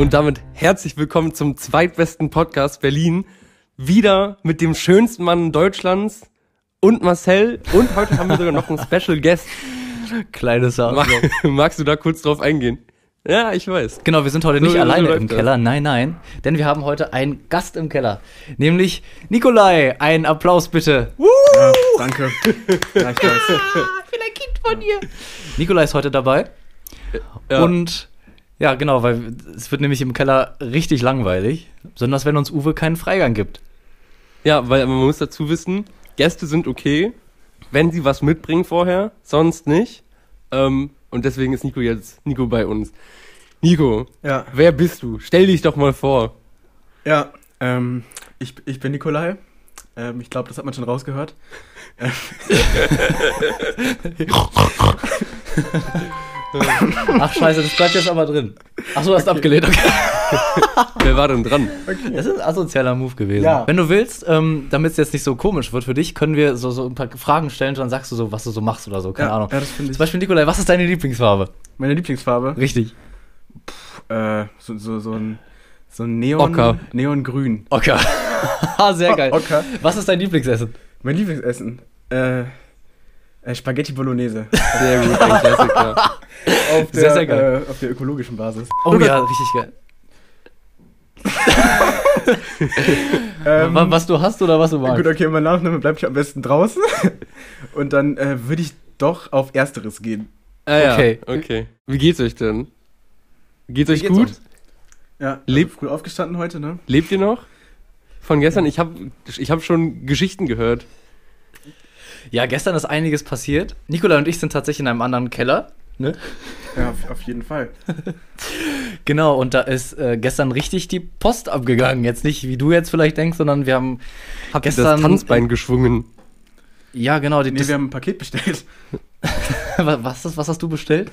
Und damit herzlich willkommen zum zweitbesten Podcast Berlin. Wieder mit dem schönsten Mann Deutschlands und Marcel. Und heute haben wir sogar noch einen Special Guest. Kleines Arschloch. magst du da kurz drauf eingehen? Ja, ich weiß. Genau, wir sind heute So- nicht so alleine im das. Keller. Nein, nein. Denn wir haben heute einen Gast im Keller. Nämlich Nikolai. Einen Applaus bitte. Ja, danke. Ja, ich weiß. Nikolai ist heute dabei. Ja. Und ja, genau, weil es wird nämlich im Keller richtig langweilig. Besonders wenn uns Uwe keinen Freigang gibt. Ja, weil man muss dazu wissen, Gäste sind okay, wenn sie was mitbringen vorher, sonst nicht. Ähm, und deswegen ist Nico jetzt Nico bei uns. Nico, Ja, wer bist du? Stell dich doch mal vor. ja ähm, ich, ich bin Nikolai. Ähm, ich glaube, das hat man schon rausgehört. Ach scheiße, das bleibt jetzt aber drin. Ach so, hast abgelehnt. Okay. Wer war denn dran? Das ist ein asozialer Move gewesen. Ja. Wenn du willst, ähm, damit es jetzt nicht so komisch wird für dich, können wir so, so ein paar Fragen stellen und dann sagst du so, was du so machst oder so. Keine ja, Ahnung. Ja, das finde ich. Zum Beispiel, Nikolai, was ist deine Lieblingsfarbe? Meine Lieblingsfarbe. Richtig. Äh, so, so, so ein, so ein Neon, Ocker. Neongrün. Ocker. Sehr geil. Ocker. Was ist dein Lieblingsessen? Mein Lieblingsessen. Äh, äh, Spaghetti Bolognese. Sehr gut, ein Klassiker. Auf Sehr, sehr geil. Äh, auf der ökologischen Basis. Oh ja, richtig geil. Ähm, Wa- was du hast oder was du magst? Gut, okay, mein Nachname bleibt ja am besten draußen. Und dann äh, würde ich doch auf Ersteres gehen. Ah, ja. Okay. okay. Wie geht's euch denn? Geht's euch geht's gut? uns? Ja, Leb- früh aufgestanden heute, ne? Lebt ihr noch? Von gestern? Ich habe ich hab schon Geschichten gehört. Ja, gestern ist einiges passiert. Nikolai und ich sind tatsächlich in einem anderen Keller. Ne? Ja, auf, auf jeden Fall. Genau, und da ist äh, gestern richtig die Post abgegangen. Jetzt nicht, wie du jetzt vielleicht denkst, sondern wir haben Habt Gestern- das Tanzbein geschwungen? Ja, genau. Die, Nee, wir haben ein Paket bestellt. was, ist, was hast du bestellt?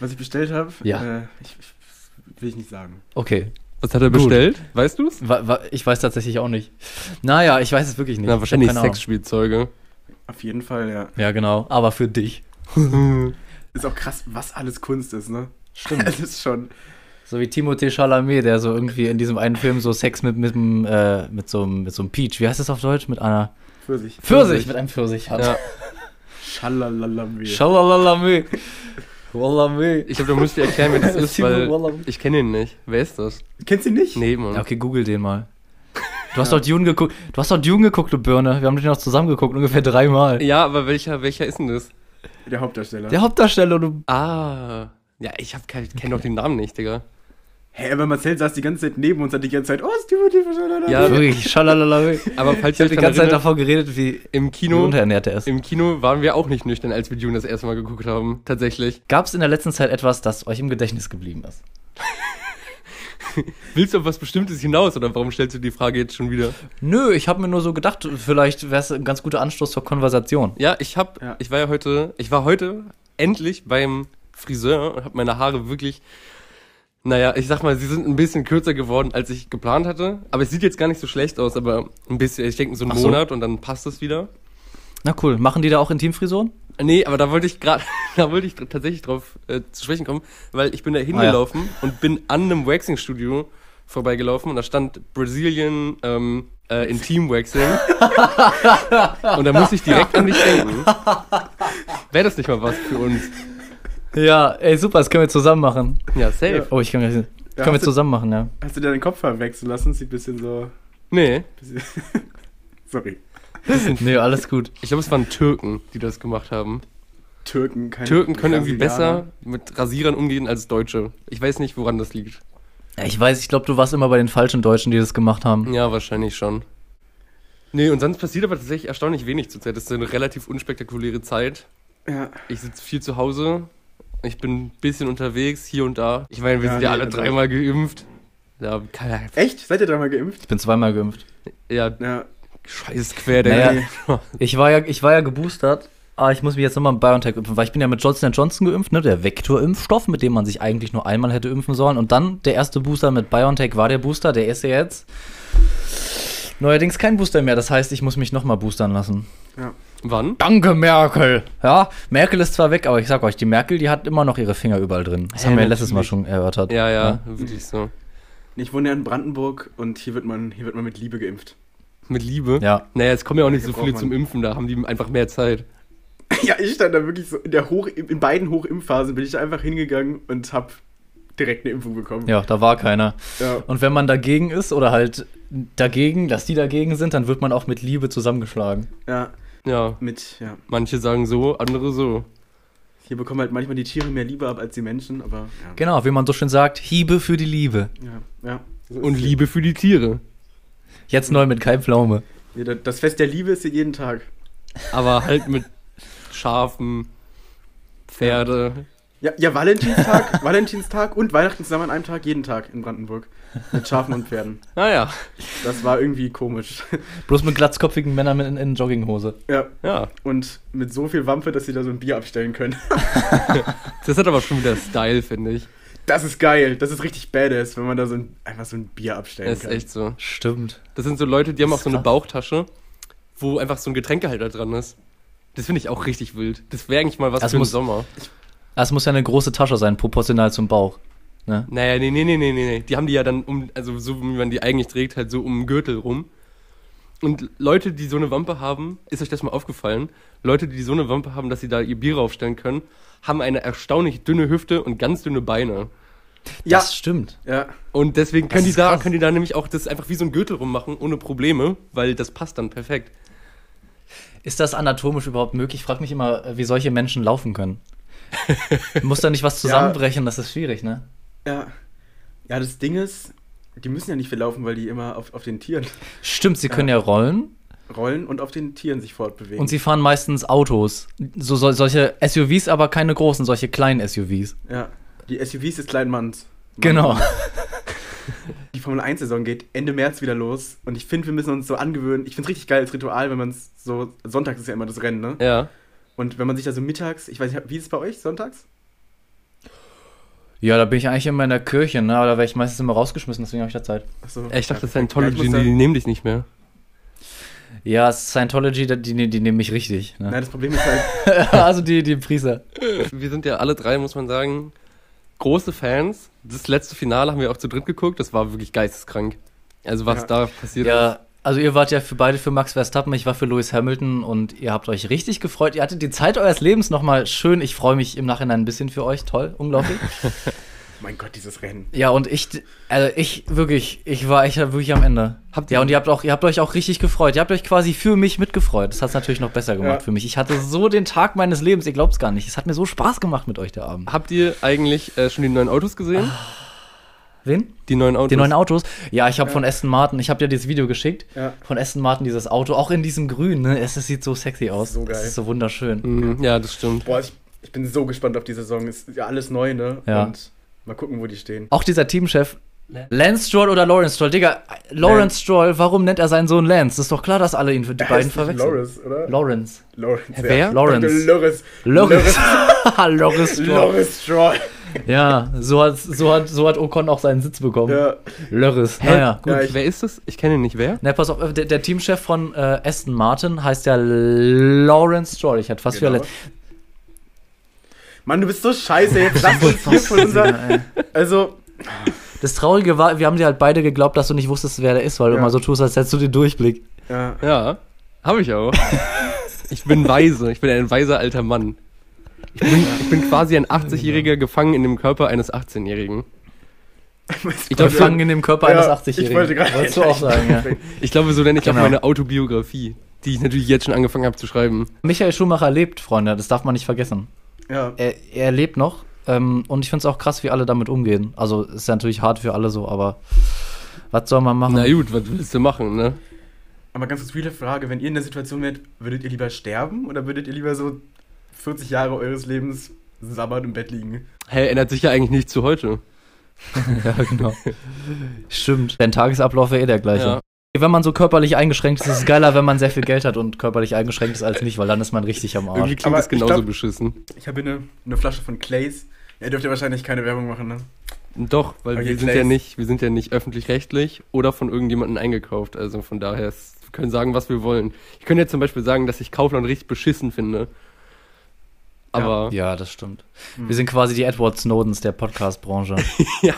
Was ich bestellt habe, Ja. äh, ich, ich, will ich nicht sagen. Okay. Was hat er Gut. bestellt? Weißt du's? Wa, wa, ich weiß tatsächlich auch nicht. Naja, ich weiß es wirklich nicht. Na, wahrscheinlich. Sexspielzeuge. Auf jeden Fall, ja. Ja, genau. Aber für dich. Ist auch krass, was alles Kunst ist, ne? Stimmt. Es ist schon. So wie Timothée Chalamet, der so irgendwie in diesem einen Film so Sex mit, mit, äh, mit, so, einem- mit so einem Peach, wie heißt das auf Deutsch? Mit einer Pfirsich. Pfirsich, mit einem Pfirsich hat. Ja. Schalalalame. Schalalalame. Wallame. Ich glaube, da müsst ihr erklären, wer das ist, weil ich kenne ihn nicht. Wer ist das? Kennst du ihn nicht? Nee, Mann. Ja, okay, google den mal. Du hast doch Dune geguckt. Du hast doch Dune geguckt, du Birne. Wir haben den noch zusammen geguckt, ungefähr dreimal. Ja, aber welcher, welcher ist denn das? Der Hauptdarsteller. Der Hauptdarsteller, du. Ah. Ja, ich hab kein- kenn doch den Namen nicht, Digga. Hä, aber Marcel saß die ganze Zeit neben uns, hat die ganze Zeit, oh, ist Timothy Schalalalame. Ja, Wirklich, schalalalame. Aber falls Ich ihr habe die ganze Zeit davon geredet, wie, im wie Kino, unterernährt er ist. im Kino waren wir auch nicht nüchtern, als wir Dune das erste Mal geguckt haben. Tatsächlich. Gab es in der letzten Zeit etwas, das euch im Gedächtnis geblieben ist? Willst du auf was Bestimmtes hinaus oder warum stellst du die Frage jetzt schon wieder? Nö, ich habe mir nur so gedacht, vielleicht wäre es ein ganz guter Anstoß zur Konversation. Ja, ich hab, Ja. ich war ja heute, ich war heute endlich beim Friseur und habe meine Haare wirklich, naja, ich sag mal, sie sind ein bisschen kürzer geworden, als ich geplant hatte. Aber es sieht jetzt gar nicht so schlecht aus, aber ein bisschen, ich denke so einen so. Monat und dann passt es wieder. Na cool, machen die da auch Intimfrisuren? Nee, aber da wollte ich gerade, da wollte ich tatsächlich drauf äh, zu sprechen kommen, weil ich bin da Ah, hingelaufen und bin an einem Waxing-Studio vorbeigelaufen und da stand Brazilian ähm, äh, Intim Waxing. und da musste ich direkt an dich denken. Wäre das nicht mal was für uns? Ja, ey, super, das können wir zusammen machen. Ja, safe. Ja. Oh, ich kann gleich. Ja, können wir zusammen machen, ja. hast du deinen Kopf verwechseln lassen? Sieht ein bisschen so. Nee, Bisschen Sorry. Nee, alles gut. ich glaube, es waren Türken, die das gemacht haben. Türken, keine Türken können irgendwie besser mit Rasierern umgehen als Deutsche. Ich weiß nicht, woran das liegt. Ja, Ich weiß, ich glaube, du warst immer bei den falschen Deutschen, die das gemacht haben. Ja, wahrscheinlich schon. Nee, und sonst passiert aber tatsächlich erstaunlich wenig zurzeit. Das ist eine relativ unspektakuläre Zeit. Ja. Ich sitze viel zu Hause. Ich bin ein bisschen unterwegs, hier und da. Ich meine, wir Ja, sind ja nee, alle also- dreimal geimpft. Ja, keine Echt? Seid ihr dreimal geimpft? Ich bin zweimal geimpft. Ja, Ja. Scheiß quer, der. Naja. Ich war ja, ich war ja geboostert, aber ich muss mich jetzt nochmal mit BioNTech impfen, weil ich bin ja mit Johnson Johnson geimpft, ne, der Vektorimpfstoff, mit dem man sich eigentlich nur einmal hätte impfen sollen. Und dann der erste Booster mit BioNTech war der Booster, der ist ja jetzt neuerdings kein Booster mehr. Das heißt, ich muss mich nochmal boostern lassen. Ja. Wann? Danke, Merkel. Ja, Merkel ist zwar weg, aber ich sag euch, die Merkel, die hat immer noch ihre Finger überall drin. Das Hä, haben wir ja letztes Mal schon erörtert. Ja, ja, wirklich so. Ich wohne ja in Brandenburg und hier wird man, hier wird man mit Liebe geimpft. Mit Liebe. Ja. Naja, es kommen ja auch nicht so viele zum Impfen, da haben die einfach mehr Zeit. Ja, ich stand da wirklich so in der Hoch, in beiden Hochimpfphasen bin ich da einfach hingegangen und hab direkt eine Impfung bekommen. Ja, da war keiner. Ja. Und wenn man dagegen ist oder halt dagegen, dass die dagegen sind, dann wird man auch mit Liebe zusammengeschlagen. ja, Ja, mit, ja. manche sagen so, andere so. Hier bekommen halt manchmal die Tiere mehr Liebe ab als die Menschen, aber ja. Genau, wie man so schön sagt, Hiebe für die Liebe. Ja, ja. So Und Liebe für die Tiere. Jetzt neu mit Kai Pflaume. das Fest der Liebe ist hier jeden Tag. Aber halt mit Schafen, Pferde. Ja, ja Valentinstag, Valentinstag und Weihnachten zusammen an einem Tag, jeden Tag in Brandenburg. Mit Schafen und Pferden. Naja, Das war irgendwie komisch. Bloß mit glatzkopfigen Männern in, in Jogginghose. Ja, ja. und mit so viel Wampe, dass sie da so ein Bier abstellen können. Das hat aber schon wieder Style, finde ich. Das ist geil. Das ist richtig badass, wenn man da so ein, einfach so ein Bier abstellen Das ist kann. echt so. Stimmt. Das sind so Leute, die haben auch ist so eine. Bauchtasche, wo einfach so ein Getränkehalter dran ist. Das finde ich auch richtig wild. Das wäre eigentlich mal was Das für den muss- Sommer. Das muss ja eine große Tasche sein, proportional zum Bauch. Ne? Naja, nee, nee, nee, nee, nee, nee. Die haben die ja dann um, also so wie man die eigentlich trägt, halt so um den Gürtel rum. Und Leute, die so eine Wampe haben, ist euch das mal aufgefallen? Leute, die so eine Wampe haben, dass sie da ihr Bier raufstellen können, haben eine erstaunlich dünne Hüfte und ganz dünne Beine. Ja, Das stimmt. ja. Und deswegen können die da, krass. können die da nämlich auch das einfach wie so ein Gürtel rummachen, ohne Probleme, weil das passt dann perfekt. Ist das anatomisch überhaupt möglich? Ich frage mich immer, wie solche Menschen laufen können. Muss da nicht was zusammenbrechen? Das ist schwierig, ne? Ja. Ja, das Ding ist, die müssen ja nicht viel laufen, weil die immer auf, auf den Tieren Stimmt, sie können ja rollen rollen und auf den Tieren sich fortbewegen. und sie fahren meistens Autos. So, so, solche SUVs, aber keine großen, solche kleinen SUVs. ja. Die SUVs des kleinen Manns. Genau. Die Formel 1-Saison geht Ende März wieder los und ich finde, wir müssen uns so angewöhnen. Ich finde es richtig geil als Ritual, wenn man es so. Sonntags ist ja immer das Rennen, ne? Ja. Und wenn man sich da so mittags. Ich weiß nicht, wie ist es bei euch sonntags? Ja, da bin ich eigentlich immer in der Kirche, ne? Aber da wäre ich meistens immer rausgeschmissen, deswegen habe ich da Zeit. Achso. Ich dachte, das ist Ja, Scientology, muss die nehmen dich nicht mehr. Ja, Scientology, die, die, die nehmen mich richtig. Nein, Ne? das Problem ist halt. also die, die Priester. Wir sind ja alle drei, muss man sagen, große Fans. Das letzte Finale haben wir auch zu dritt geguckt. Das war wirklich geisteskrank. Also was Ja. da passiert ist. Also ihr wart ja für beide für Max Verstappen, ich war für Lewis Hamilton und ihr habt euch richtig gefreut. Ihr hattet die Zeit eures Lebens nochmal schön. Ich freue mich im Nachhinein ein bisschen für euch. Toll, unglaublich. mein Gott, dieses Rennen. ja, und ich, also ich wirklich, ich war echt wirklich am Ende. Habt Ja, und ihr habt auch, ihr habt euch auch richtig gefreut. Ihr habt euch quasi für mich mitgefreut. Das hat es natürlich noch besser gemacht Ja. für mich. Ich hatte so den Tag meines Lebens, ihr glaubt es gar nicht. Es hat mir so Spaß gemacht mit euch der Abend. Habt ihr eigentlich äh, schon die neuen Autos gesehen? Wen? Die neuen Autos? Die neuen Autos? Ja, ich habe Ja. von Aston Martin, ich habe dir dieses Video geschickt. Ja. Von Aston Martin dieses Auto, auch in diesem Grün, ne? Es, es sieht so sexy aus. So geil. Es ist so wunderschön. Mhm, ja, das stimmt. Boah, ich, ich bin so gespannt auf die Saison. Ist ja alles neu, ne? Ja. Und mal gucken, wo die stehen. Auch dieser Teamchef, Lance Stroll oder Lawrence Stroll? Digga, Lawrence Lance. Stroll, warum nennt er seinen Sohn Lance? Das ist doch klar, dass alle ihn für die Er beiden verwechseln. Loris, oder? Lawrence. Lawrence. wer? Lawrence. Loris. Loris. Loris Stroll. Loris Stroll. Ja, so hat, so, hat, so hat Ocon auch seinen Sitz bekommen. Ja. Loris. Hä? Naja, Gut, Ja, ich- wer ist das? Ich kenne ihn nicht. Wer? Na, pass auf, der, der Teamchef von äh, Aston Martin heißt ja Lawrence Stroll. Ich hätte fast Genau. wieder. Mann, du bist so scheiße. Jetzt lass uns hier von unser. Also, Das Traurige war, wir haben dir halt beide geglaubt, dass du nicht wusstest, wer der ist, weil du Ja. immer so tust, als hättest du den Durchblick. ja. Ja, habe ich auch. ich bin weise. Ich bin ein weiser alter Mann. Ich bin, ich bin quasi ein 80-Jähriger gefangen in dem Körper eines 18-Jährigen. Ich Ich gefangen in dem Körper Ja, eines 80-Jährigen. ich wollte gerade- Wolltest du auch sagen, ja. Ich glaube, so nenne ich Genau. auch meine Autobiografie, die ich natürlich jetzt schon angefangen habe zu schreiben. Michael Schumacher lebt, Freunde, das darf man nicht vergessen. Ja. Er, er lebt noch ähm, und ich finde es auch krass, wie alle damit umgehen. Also ist ja natürlich hart für alle so, aber was soll man machen? Na gut, was willst du machen, ne? Aber ganz kurz viele Frage, wenn ihr in der Situation wärt, würdet ihr lieber sterben oder würdet ihr lieber so 40 Jahre eures Lebens sabbernd im Bett liegen? Hä, ändert sich ja eigentlich nicht zu heute. ja, genau. Stimmt. Dein Tagesablauf wäre eh der gleiche. Ja. Wenn man so körperlich eingeschränkt ist, ist es geiler, wenn man sehr viel Geld hat und körperlich eingeschränkt ist als nicht, weil dann ist man richtig am Irgendwie Arsch. klingt Aber das ich genauso glaub- beschissen. Ich habe hier eine, eine Flasche von Clays. Ja, dürft ihr wahrscheinlich keine Werbung machen, ne? Doch, weil Okay, wir sind ja nicht, wir sind ja nicht öffentlich-rechtlich oder von irgendjemandem eingekauft. Also von daher, ist, wir können sagen, was wir wollen. Ich könnte jetzt zum Beispiel sagen, dass ich Kaufland richtig beschissen finde. Aber Ja, das stimmt. Wir sind quasi die Edward Snowdens der Podcast-Branche. ja,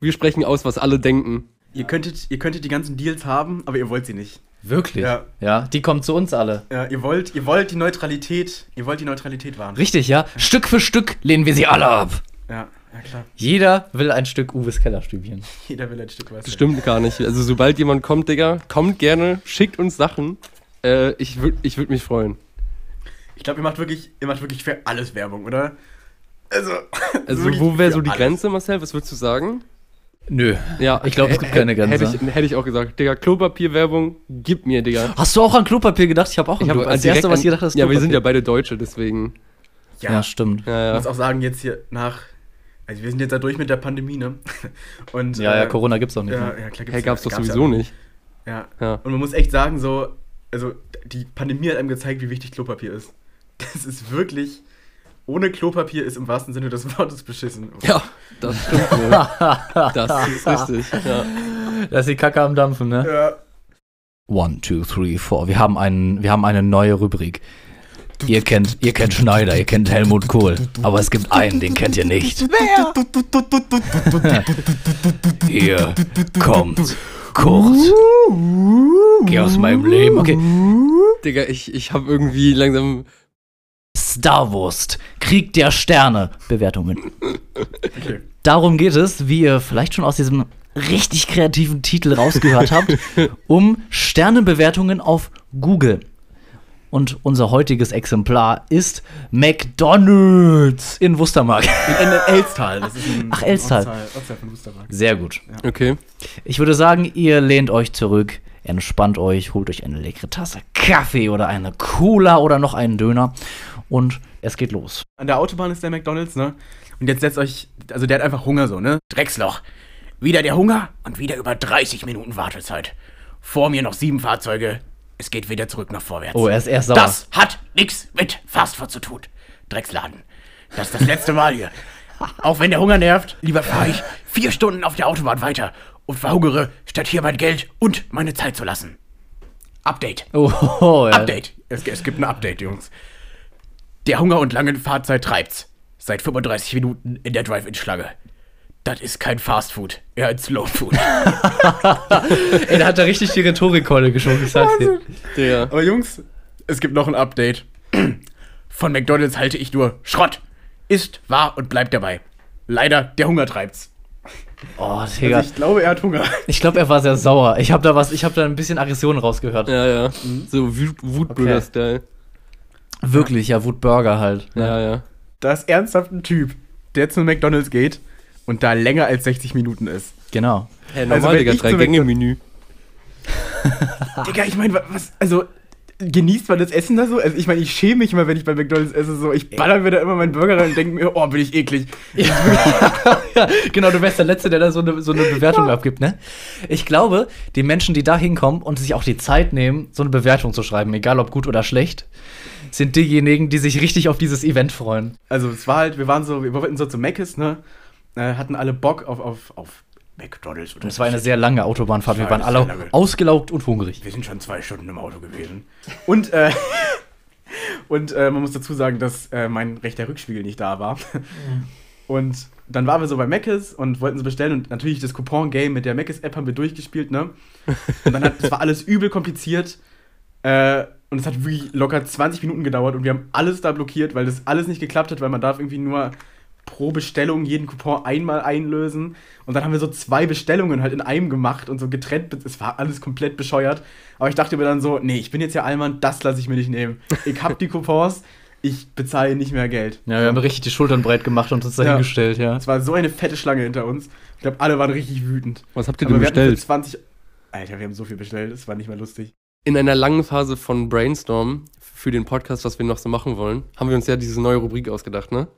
wir sprechen aus, was alle denken. Ihr könntet, ihr könntet die ganzen Deals haben, aber ihr wollt sie nicht. Wirklich? Ja. Ja, die kommt zu uns alle. Ja, ihr wollt, ihr wollt die Neutralität, ihr wollt die Neutralität wahren. Richtig, ja. Stück für Stück lehnen wir sie alle ab. Ja, ja klar. Jeder will ein Stück Uwes Kellerstübchen. Jeder will ein Stück was. Das stimmt gar nicht. Also sobald jemand kommt, Digga, kommt gerne, schickt uns Sachen. Äh, ich würde ich würd mich freuen. Ich glaube, ihr macht wirklich, ihr macht wirklich für alles Werbung, oder? Also, Also wo wäre so die alles. Grenze, Marcel? Was würdest du sagen? Nö. Ja, Ich glaub, es gibt keine Grenze. Hätte ich, hätte ich auch gesagt. Digga, Klopapierwerbung, gib mir, Digga. Hast du auch an Klopapier gedacht? Ich habe auch an Ich Klopapier. Das direkt erste, was ihr dachte, ist Ja, wir sind ja beide Deutsche, deswegen. Ja, Ja, stimmt. Ja, Ich ja. muss auch sagen, jetzt hier nach. Also, wir sind jetzt da durch mit der Pandemie, ne? Und, Ja, ja, äh, Corona gibt's auch nicht. Ja, ne? ja, klar Hey, gab's doch ja sowieso nicht. Ja. Ja. Und man muss echt sagen, so, also die Pandemie hat einem gezeigt, wie wichtig Klopapier ist. Das ist wirklich, ohne Klopapier ist im wahrsten Sinne des Wortes beschissen. Ja, das stimmt wohl. Das ist richtig. Ja. Da ist die Kacke am Dampfen, ne? Ja. One, two, three, four. Wir haben, einen, wir haben eine neue Rubrik. Ihr kennt, ihr kennt Schneider, ihr kennt Helmut Kohl. Aber es gibt einen, den kennt ihr nicht. Hier kommt Kurt. Geh aus meinem Leben. Okay. Digga, ich, ich habe irgendwie langsam. Starwurst, Krieg der Sterne. Bewertungen. Okay. Darum geht es, wie ihr vielleicht schon aus diesem richtig kreativen Titel rausgehört habt, um Sternebewertungen auf Google. Und unser heutiges Exemplar ist McDonald's in Wustermark. In, in Elstal. Das ist ein Ach, Elstal. Ortsteil, Ortsteil von Wustermark. Sehr gut. Okay. Ich würde sagen, ihr lehnt euch zurück, entspannt euch, holt euch eine leckere Tasse Kaffee oder eine Cola oder noch einen Döner und es geht los. An der Autobahn ist der McDonalds, ne? Und jetzt setzt euch, also der hat einfach Hunger so, ne? Drecksloch. Wieder der Hunger und wieder über 30 Minuten Wartezeit. Vor mir noch sieben Fahrzeuge. Es geht wieder zurück nach vorwärts. Oh, er ist erst sauer. Das hat nichts mit Fastfood zu tun. Drecksladen. Das ist das letzte Mal hier. Auch wenn der Hunger nervt, lieber fahre ich vier Stunden auf der Autobahn weiter und verhungere, statt hier mein Geld und meine Zeit zu lassen. Update. Oh, oh ja. Update. Es, es gibt ein Update, Jungs. Der Hunger und lange Fahrzeit treibt's. Seit 35 Minuten in der Drive-In-Schlange. Das ist kein Fastfood, eher ein Slowfood. Ey, da hat er richtig die Rhetorikkeule geschoben, ich sag's dir. Digga. Aber Jungs, es gibt noch ein Update. Von McDonalds halte ich nur Schrott. Ist, war und bleibt dabei. Leider, der Hunger treibt's. Oh, Digga. Also ich glaube, er hat Hunger. Ich glaube, er war sehr sauer. Ich habe da was, ich habe da ein bisschen Aggression rausgehört. Ja, ja. So Wut- Wutbürger-Style. Wirklich, ja, Wutburger halt. Ja, ja. Da ist ernsthaft ein Typ, der zu McDonalds geht und da länger als 60 Minuten ist. Genau. Hey, Also, normal, wenn Digga, ich drei zu Gänge-Menü. Digga, ich meine, was, also, genießt man das Essen da so? Also, ich meine, ich schäme mich immer, wenn ich bei McDonalds esse, so, ich baller mir da immer meinen Burger rein und denke mir, oh, bin ich eklig. ja, genau, du wärst der Letzte, der da so eine, so eine Bewertung abgibt, ne? Ich glaube, die Menschen, die da hinkommen und sich auch die Zeit nehmen, so eine Bewertung zu schreiben, egal ob gut oder schlecht, sind diejenigen, die sich richtig auf dieses Event freuen. Also, es war halt, wir waren so, wir wollten so zu Mc's, ne? Äh, hatten alle Bock auf, auf, auf McDonalds. Oder Es war eine sehr lange Autobahnfahrt. Wir waren alle ausgelaugt und hungrig. Wir sind schon zwei Stunden im Auto gewesen. Und, äh, und äh, man muss dazu sagen, dass äh, mein rechter Rückspiegel nicht da war. Und dann waren wir so bei Mc's und wollten sie bestellen und natürlich das Coupon-Game mit der Mc's App haben wir durchgespielt, ne? Und dann hat, es war alles übel kompliziert. Äh, und es hat wirklich locker 20 Minuten gedauert und wir haben alles da blockiert, weil das alles nicht geklappt hat, weil man darf irgendwie nur pro Bestellung jeden Coupon einmal einlösen. Und dann haben wir so zwei Bestellungen halt in einem gemacht und so getrennt. Es war alles komplett bescheuert. Aber ich dachte mir dann so, nee, ich bin jetzt ja Allmann, das lasse ich mir nicht nehmen. Ich hab die Coupons, ich bezahle nicht mehr Geld. Ja, wir haben richtig die Schultern breit gemacht und uns Ja. dahingestellt, ja. Es war so eine fette Schlange hinter uns. Ich glaube, alle waren richtig wütend. Was habt ihr Aber denn bestellt? 20. Alter, wir haben so viel bestellt, es war nicht mehr lustig. In einer langen Phase von Brainstorm für den Podcast, was wir noch so machen wollen, haben wir uns ja diese neue Rubrik ausgedacht, ne?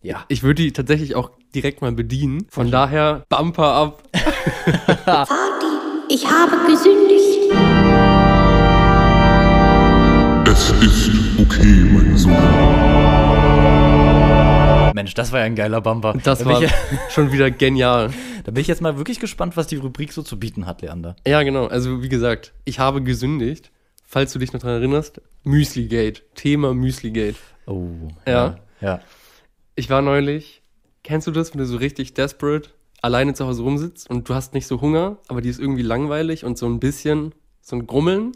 Ja. Ich würde die tatsächlich auch direkt mal bedienen. Von daher, Bumper ab. Vati, ich habe gesündigt. Es ist okay, mein Sohn. Mensch, das war ja ein geiler Bumper. Das da, war ich, schon wieder genial. da bin ich jetzt mal wirklich gespannt, was die Rubrik so zu bieten hat, Leander. Ja, genau. Also, wie gesagt, ich habe gesündigt. falls du dich noch dran erinnerst, Müsligate. Thema Müsligate. Oh. Ja. Ja. Ich war neulich, kennst du das, wenn du so richtig desperate alleine zu Hause rumsitzt und du hast nicht so Hunger, aber die ist irgendwie langweilig und so ein bisschen so ein Grummeln. Und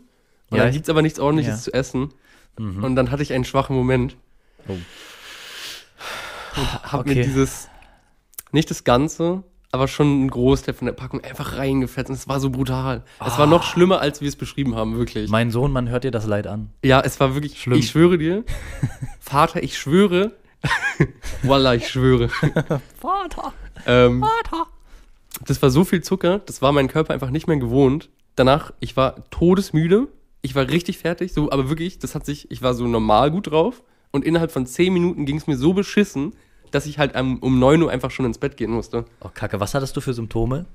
Ja, dann ich- gibt's aber nichts ordentliches ja. zu essen. Mhm. Und dann hatte ich einen schwachen Moment. Oh. Und hab Okay. mir dieses, nicht das Ganze, aber schon ein Großteil von der Packung einfach reingefetzt. Und es war so brutal. Es war noch schlimmer, als wir es beschrieben haben, wirklich. Mein Sohn, man hört dir das Leid an. Ja, es war wirklich Schlimm. Ich schwöre dir, Vater, ich schwöre. Wallah, ich schwöre. Vater. Ähm, Vater. das war so viel Zucker, das war mein Körper einfach nicht mehr gewohnt. Danach, ich war todesmüde, ich war richtig fertig, so, aber wirklich, das hat sich, ich war so normal gut drauf und innerhalb von 10 Minuten ging es mir so beschissen, dass ich halt um 9 Uhr einfach schon ins Bett gehen musste. Oh, Kacke, was hattest du für Symptome?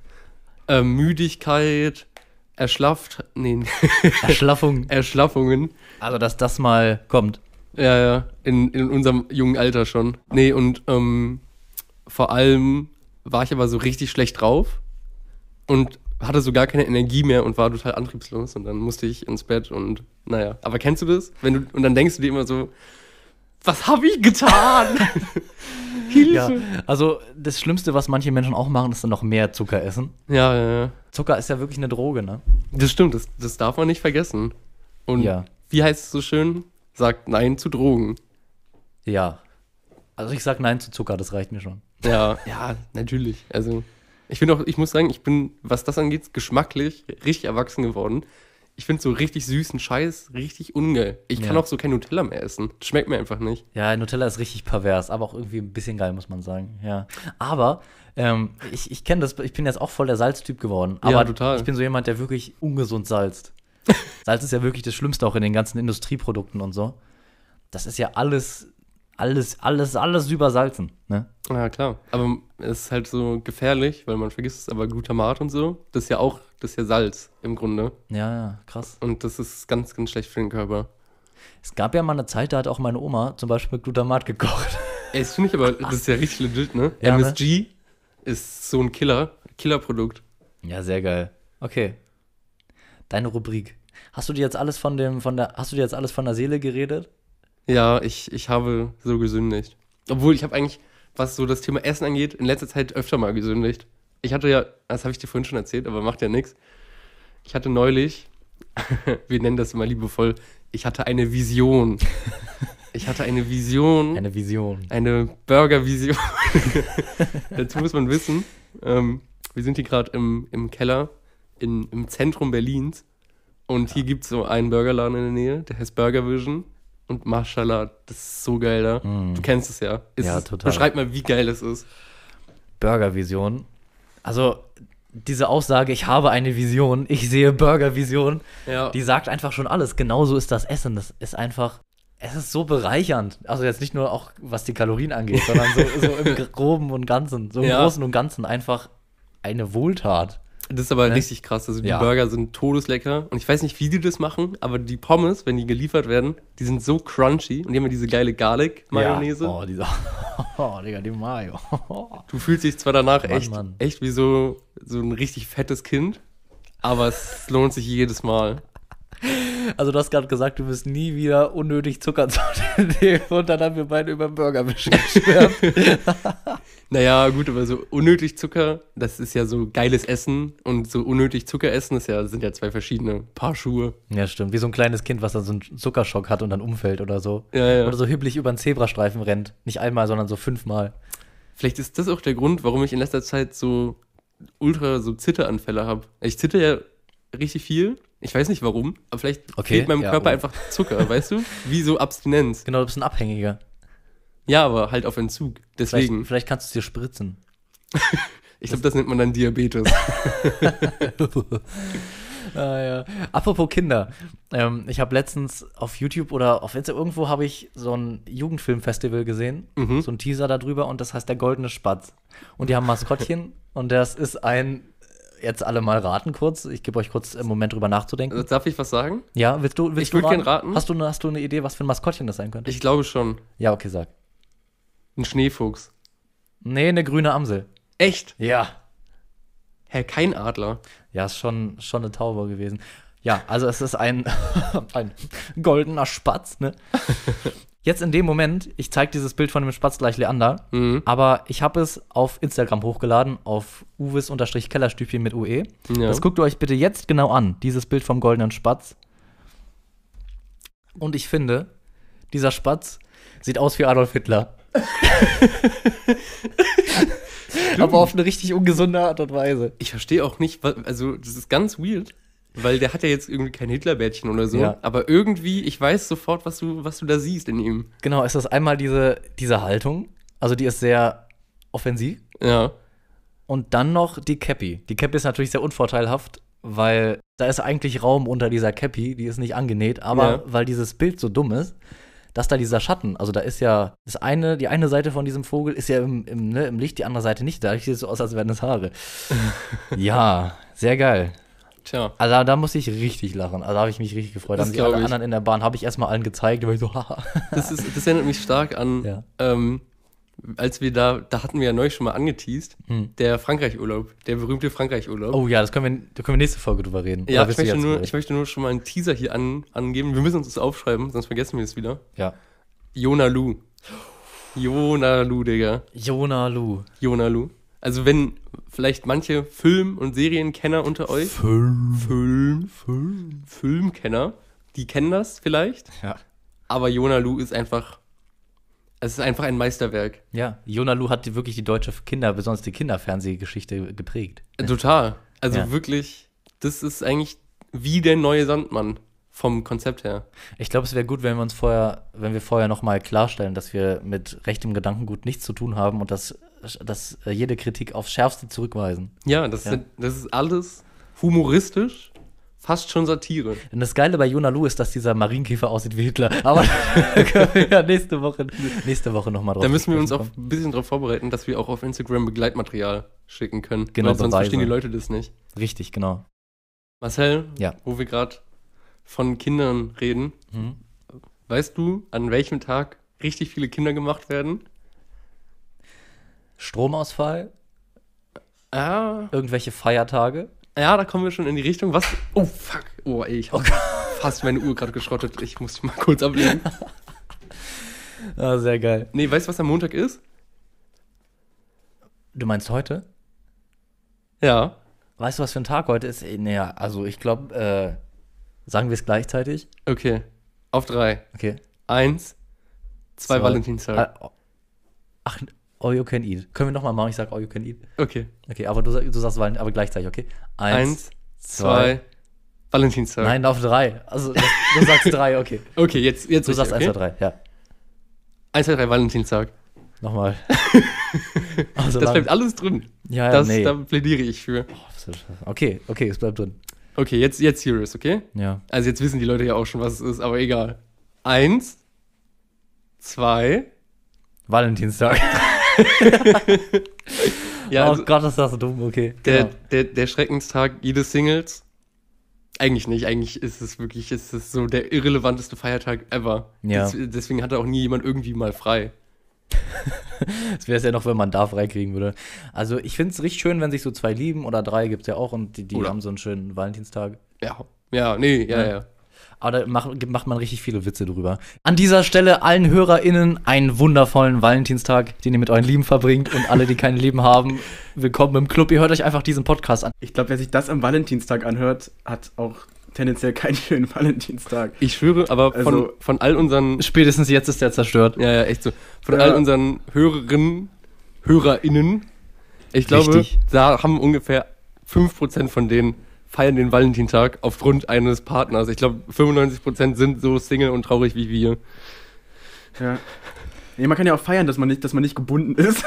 Ähm, Müdigkeit, erschlafft, nee, Erschlaffung. Erschlaffungen. Also, dass das mal kommt. Ja, ja, in, in unserem jungen Alter schon. Nee, und ähm, vor allem war ich aber so richtig schlecht drauf und hatte so gar keine Energie mehr und war total antriebslos und dann musste ich ins Bett und naja. Aber kennst du das? Wenn du, und dann denkst du dir immer so, was habe ich getan? Hilfe! Ja. Also, das Schlimmste, was manche Menschen auch machen, ist dann noch mehr Zucker essen. Ja, ja, ja. Zucker ist ja wirklich eine Droge, ne? Das stimmt, das, das darf man nicht vergessen. Und Ja. wie heißt es so schön? Sagt Nein zu Drogen. Ja. Also, ich sag Nein zu Zucker, das reicht mir schon. Ja, ja, natürlich. Also, ich finde auch, ich muss sagen, ich bin, was das angeht, geschmacklich richtig erwachsen geworden. Ich finde so richtig süßen Scheiß richtig ungeil. Ich kann Ja. auch so kein Nutella mehr essen. Das schmeckt mir einfach nicht. Ja, Nutella ist richtig pervers, aber auch irgendwie ein bisschen geil, muss man sagen. Ja. Aber ähm, ich, ich kenne das, ich bin jetzt auch voll der Salztyp geworden. Aber Ja, total. ich bin so jemand, der wirklich ungesund salzt. Salz ist ja wirklich das Schlimmste auch in den ganzen Industrieprodukten und so. Das ist ja alles, alles, alles, alles übersalzen. Ne? Ja, klar. Aber es ist halt so gefährlich, weil man vergisst es, aber Glutamat und so, das ist ja auch, das ist ja Salz im Grunde. Ja, ja, krass. Und das ist ganz, ganz schlecht für den Körper. Es gab ja mal eine Zeit, da hat auch meine Oma zum Beispiel mit Glutamat gekocht. Ey, das finde ich aber, das ist ja richtig legit, ne? Ja, ne? MSG ist so ein Killer, Killerprodukt. Ja, sehr geil. Okay. Deine Rubrik. Hast du dir jetzt alles von dem, von der, hast du dir jetzt alles von der Seele geredet? Ja, ich, ich habe so gesündigt. Obwohl, ich habe eigentlich, was so das Thema Essen angeht, in letzter Zeit öfter mal gesündigt. Ich hatte ja, das habe ich dir vorhin schon erzählt, aber macht ja nichts. Ich hatte neulich, wir nennen das immer liebevoll, ich hatte eine Vision. Ich hatte eine Vision, Eine Vision. eine Burger-Vision. Dazu muss man wissen, ähm, wir sind hier gerade im, im Keller in, im Zentrum Berlins und hier gibt es so einen Burgerladen in der Nähe, der heißt Burger Vision und Mashallah, das ist so geil da. Du kennst es ja. Es Mm. Ja, total. Beschreib mal, wie geil es ist. Burgervision. Also, diese Aussage, ich habe eine Vision, ich sehe Burgervision, Ja. die sagt einfach schon alles. Genauso ist das Essen. Das ist einfach, es ist so bereichernd. Also jetzt nicht nur auch, was die Kalorien angeht, sondern so, so im Groben und Ganzen, so im Ja. Großen und Ganzen einfach eine Wohltat. Das ist aber Ne? richtig krass. Also die Ja. Burger sind todeslecker. Und ich weiß nicht, wie die das machen, aber die Pommes, wenn die geliefert werden, die sind so crunchy und die haben ja diese geile Garlic-Mayonnaise. Ja. Oh, diese, oh, Digga, die Mayo. Du fühlst dich zwar danach Mann, echt, Mann. echt wie so, so ein richtig fettes Kind, aber es lohnt sich jedes Mal. Also du hast gerade gesagt, du wirst nie wieder unnötig Zucker zu dir nehmen und dann haben wir beide über Burger geschwärmt. Naja, gut, aber so unnötig Zucker, das ist ja so geiles Essen und so unnötig Zucker essen, ist ja, sind ja zwei verschiedene Paar Schuhe. Ja, stimmt. Wie so ein kleines Kind, was dann so einen Zuckerschock hat und dann umfällt oder so. Ja, ja. Oder so hüblich über einen Zebrastreifen rennt. Nicht einmal, sondern so fünfmal. Vielleicht ist das auch der Grund, warum ich in letzter Zeit so ultra so Zitteranfälle habe. Ich zitter ja richtig viel. Ich weiß nicht warum, aber vielleicht Okay, fehlt meinem ja, Körper oh. einfach Zucker, weißt du? Wie so Abstinenz. Genau, du bist ein Abhängiger. Ja, aber halt auf Entzug. Vielleicht, Deswegen. vielleicht kannst du es dir spritzen. Ich glaube, das nennt man dann Diabetes. Ah, ja. Apropos Kinder. Ähm, ich habe letztens auf YouTube oder auf Insta irgendwo habe ich so ein Jugendfilmfestival gesehen. Mhm. So ein Teaser darüber und das heißt der Goldene Spatz. Und die haben ein Maskottchen und das ist ein, jetzt alle mal raten kurz. Ich gebe euch kurz einen Moment drüber nachzudenken. Also, Darf ich was sagen? Ja, willst du, willst Ich du gern raten. Hast du, hast du eine Idee, was für ein Maskottchen das sein könnte? Ich glaube schon. ja, okay, sag. Ein Schneefuchs. Nee, eine grüne Amsel. Echt? Ja. Hä, kein Adler. Ja, ist schon, schon eine Taube gewesen. Ja, also es ist ein, ein goldener Spatz, ne? Jetzt in dem Moment, ich zeige dieses Bild von dem Spatz gleich Leander, Mhm. aber ich habe es auf Instagram hochgeladen, auf uwis-kellerstübchen mit UE. Ja. Das guckt ihr euch bitte jetzt genau an, dieses Bild vom goldenen Spatz. Und ich finde, dieser Spatz sieht aus wie Adolf Hitler. aber auf eine richtig ungesunde Art und Weise. Ich verstehe auch nicht, also das ist ganz weird, weil der hat ja jetzt irgendwie kein Hitlerbärtchen oder so. Ja. Aber irgendwie, ich weiß sofort, was du, was du da siehst in ihm. Genau, es ist einmal diese, diese Haltung, also die ist sehr offensiv. Ja. Und dann noch die Cappy. Die Cappy ist natürlich sehr unvorteilhaft, weil da ist eigentlich Raum unter dieser Cappy, die ist nicht angenäht, aber Ja. weil dieses Bild so dumm ist, dass da dieser Schatten, also da ist ja das eine, die eine Seite von diesem Vogel ist ja im, im, ne, im Licht, die andere Seite nicht. Da sieht es so aus, als wären das Haare. ja, sehr geil. Tja. Also da, da musste ich richtig lachen. Also da habe ich mich richtig gefreut. Das Haben sich alle ich. anderen in der Bahn, habe ich erstmal allen gezeigt, war ich so, haha. Das, ist, das erinnert mich stark an, Ja. ähm, als wir da, da hatten wir ja neulich schon mal angeteased, der Frankreich-Urlaub, der berühmte Frankreich-Urlaub. Hm. Oh ja, das können wir, da können wir nächste Folge drüber reden. ja, ich möchte, nur, ich möchte nur schon mal einen Teaser hier an, angeben. Wir müssen uns das aufschreiben, sonst vergessen wir es wieder. Ja. Jona Lu. Jona Lu, Digga. Jona Lu. Jona Lu. Also wenn vielleicht manche Film- und Serienkenner unter euch, Film. Film, Film, Filmkenner, die kennen das vielleicht, Ja. aber Jona Lu ist einfach, es ist einfach ein Meisterwerk. Ja, Jona Lu hat wirklich die deutsche Kinder, besonders die Kinderfernsehgeschichte geprägt. Total. Also Ja. wirklich, das ist eigentlich wie der neue Sandmann vom Konzept her. Ich glaube, es wäre gut, wenn wir uns vorher, wenn wir vorher nochmal klarstellen, dass wir mit rechtem Gedankengut nichts zu tun haben und dass, dass äh, jede Kritik aufs Schärfste zurückweisen. Ja, das, Ja. Sind, das ist alles humoristisch, fast schon Satire. Denn das Geile bei Jona Lu ist, dass dieser Marienkäfer aussieht wie Hitler. Aber da können wir ja nächste Woche, nächste Woche nochmal drauf Da müssen wir uns auch ein bisschen darauf vorbereiten, dass wir auch auf Instagram Begleitmaterial schicken können. Genau, weil sonst Beweise. verstehen die Leute das nicht. Richtig, genau. Marcel, Ja. wo wir gerade von Kindern reden, Mhm. weißt du, an welchem Tag richtig viele Kinder gemacht werden? Stromausfall, Ja, irgendwelche Feiertage. Ja, da kommen wir schon in die Richtung. Was? Oh, fuck. Oh, ey, ich hab fast meine Uhr gerade geschrottet. Ich muss mal kurz ablegen. Ah, sehr geil. Nee, weißt du, was am Montag ist? Du meinst heute? Ja. Weißt du, was für ein Tag heute ist? Naja, also ich glaube, äh, sagen wir es gleichzeitig. Okay. Auf drei. Okay. Eins, zwei, Zwei. Valentinstag. Ah, Ach, all you can eat. Können wir nochmal machen? Ich sag all you can eat. Okay. Okay, aber du, du sagst Valentin, aber gleichzeitig, okay? Eins, zwei, Valentinstag. Nein, auf drei. Also du sagst drei, okay. Okay, jetzt, jetzt Du sagst richtig, eins, zwei, drei, ja. Eins, zwei, drei, Valentinstag. Nochmal. also Das lang. bleibt alles drin. Ja, ja, das, nee. Da plädiere ich für. Okay, okay, es bleibt drin. Okay, jetzt, jetzt serious, okay? Ja. Also jetzt wissen die Leute ja auch schon, was es ist, aber egal. Eins, zwei, Valentinstag. ja, oh also Gott, ist das so dumm, okay. der, Genau. der, der Schreckenstag jedes Singles. Eigentlich nicht, eigentlich ist es wirklich, ist es so der irrelevanteste Feiertag ever. Ja. Des, deswegen hatte auch nie jemand irgendwie mal frei. Das wäre es ja noch, wenn man da freikriegen würde. Also ich finde es richtig schön, wenn sich so zwei lieben oder drei gibt es ja auch und die, die haben so einen schönen Valentinstag. Ja, ja, nee, ja, Ja. ja. Aber da macht, macht man richtig viele Witze drüber. An dieser Stelle allen HörerInnen einen wundervollen Valentinstag, den ihr mit euren Lieben verbringt und alle, die keine Lieben haben, willkommen im Club. Ihr hört euch einfach diesen Podcast an. Ich glaube, wer sich das am Valentinstag anhört, hat auch tendenziell keinen schönen Valentinstag. Ich schwöre, aber von, Also- von all unseren Spätestens jetzt ist der zerstört. Ja, ja, echt so. Von Ja. all unseren Hörerinnen, HörerInnen, ich glaube, Richtig. da haben ungefähr 5% von denen feiern den Valentinstag aufgrund eines Partners. Ich glaube, 95% sind so Single und traurig wie wir. Ja. Nee, man kann ja auch feiern, dass man nicht, dass man nicht gebunden ist.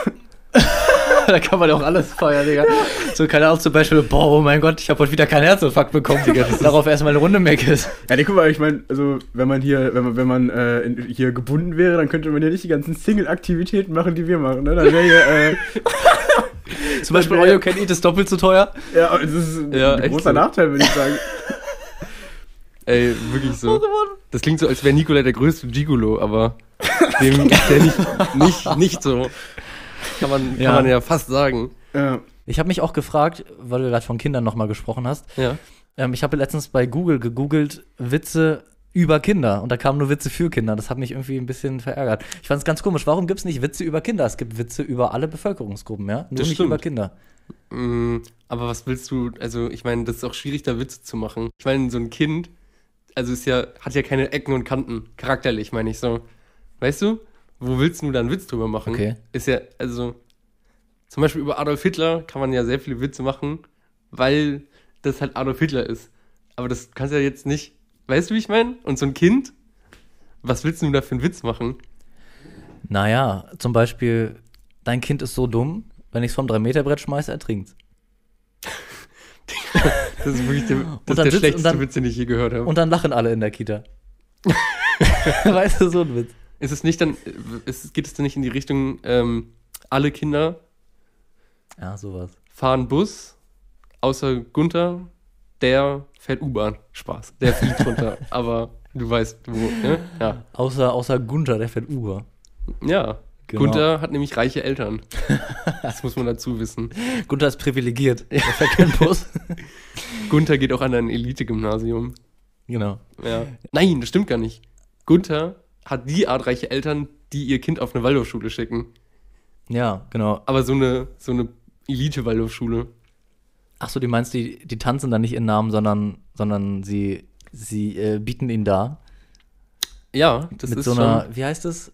da kann man ja auch alles feiern, Digga. So, keine Ahnung, zum Beispiel, boah, oh mein Gott, ich habe heute wieder keinen Herzinfarkt bekommen, Digga. Darauf erstmal eine Runde Mac ist. Ja, nee, guck mal, ich meine, also wenn man hier, wenn man, wenn man äh, in, hier gebunden wäre, dann könnte man ja nicht die ganzen Single-Aktivitäten machen, die wir machen. Ne? Dann wäre hier, äh, Zum Beispiel, wär- You Can Eat ist doppelt so teuer. ja, das ist Ja, ein echt großer so. Nachteil, würde ich sagen. Ey, wirklich so. Das klingt so, als wäre Nikolai der größte Gigolo, aber dem ist der nicht, nicht, nicht so. Kann man, kann Ja. man ja fast sagen. Ja. Ich habe mich auch gefragt, weil du gerade von Kindern nochmal gesprochen hast, Ja. Ähm, ich habe letztens bei Google gegoogelt Witze über Kinder und da kamen nur Witze für Kinder. Das hat mich irgendwie ein bisschen verärgert. Ich fand es ganz komisch. Warum gibt es nicht Witze über Kinder? Es gibt Witze über alle Bevölkerungsgruppen, ja? Nur Das nicht stimmt. über Kinder. Mm, aber was willst du, also ich meine, das ist auch schwierig, da Witze zu machen. Ich meine, so ein Kind, also ist ja, hat ja keine Ecken und Kanten, charakterlich meine ich so. Weißt du? Wo willst du da einen Witz drüber machen? Okay. Ist ja, also, zum Beispiel über Adolf Hitler kann man ja sehr viele Witze machen, weil das halt Adolf Hitler ist. Aber das kannst du ja jetzt nicht, weißt du, wie ich meine? Und so ein Kind, was willst du da für einen Witz machen? Naja, zum Beispiel, dein Kind ist so dumm, wenn ich es vom 3-Meter-Brett schmeiße, ertrinkt Das ist wirklich der, das ist der sitzt- schlechteste dann- Witz, den ich je gehört habe. Und dann lachen alle in der Kita. weißt du, so ein Witz. Ist es nicht dann, ist, geht es dann nicht in die Richtung, ähm, alle Kinder Ja, sowas. fahren Bus, außer Gunther, der fährt U-Bahn. Spaß. Der fliegt runter. Aber du weißt, wo, ne? Ja. Außer, außer Gunther, der fährt Uber. Ja. Genau. Gunther hat nämlich reiche Eltern. Das muss man dazu wissen. Gunther ist privilegiert. Der fährt keinen Bus. Gunther geht auch an ein Elite-Gymnasium. genau. Ja. Nein, das stimmt gar nicht. Gunther hat die Art reiche Eltern, die ihr Kind auf eine Waldorfschule schicken. Ja, genau. Aber so eine, so eine Elite-Waldorfschule. Achso, du meinst, die, die tanzen dann nicht ihren Namen, sondern, sondern sie, sie äh, bieten ihn da. Ja, das mit ist so schon einer, wie heißt es?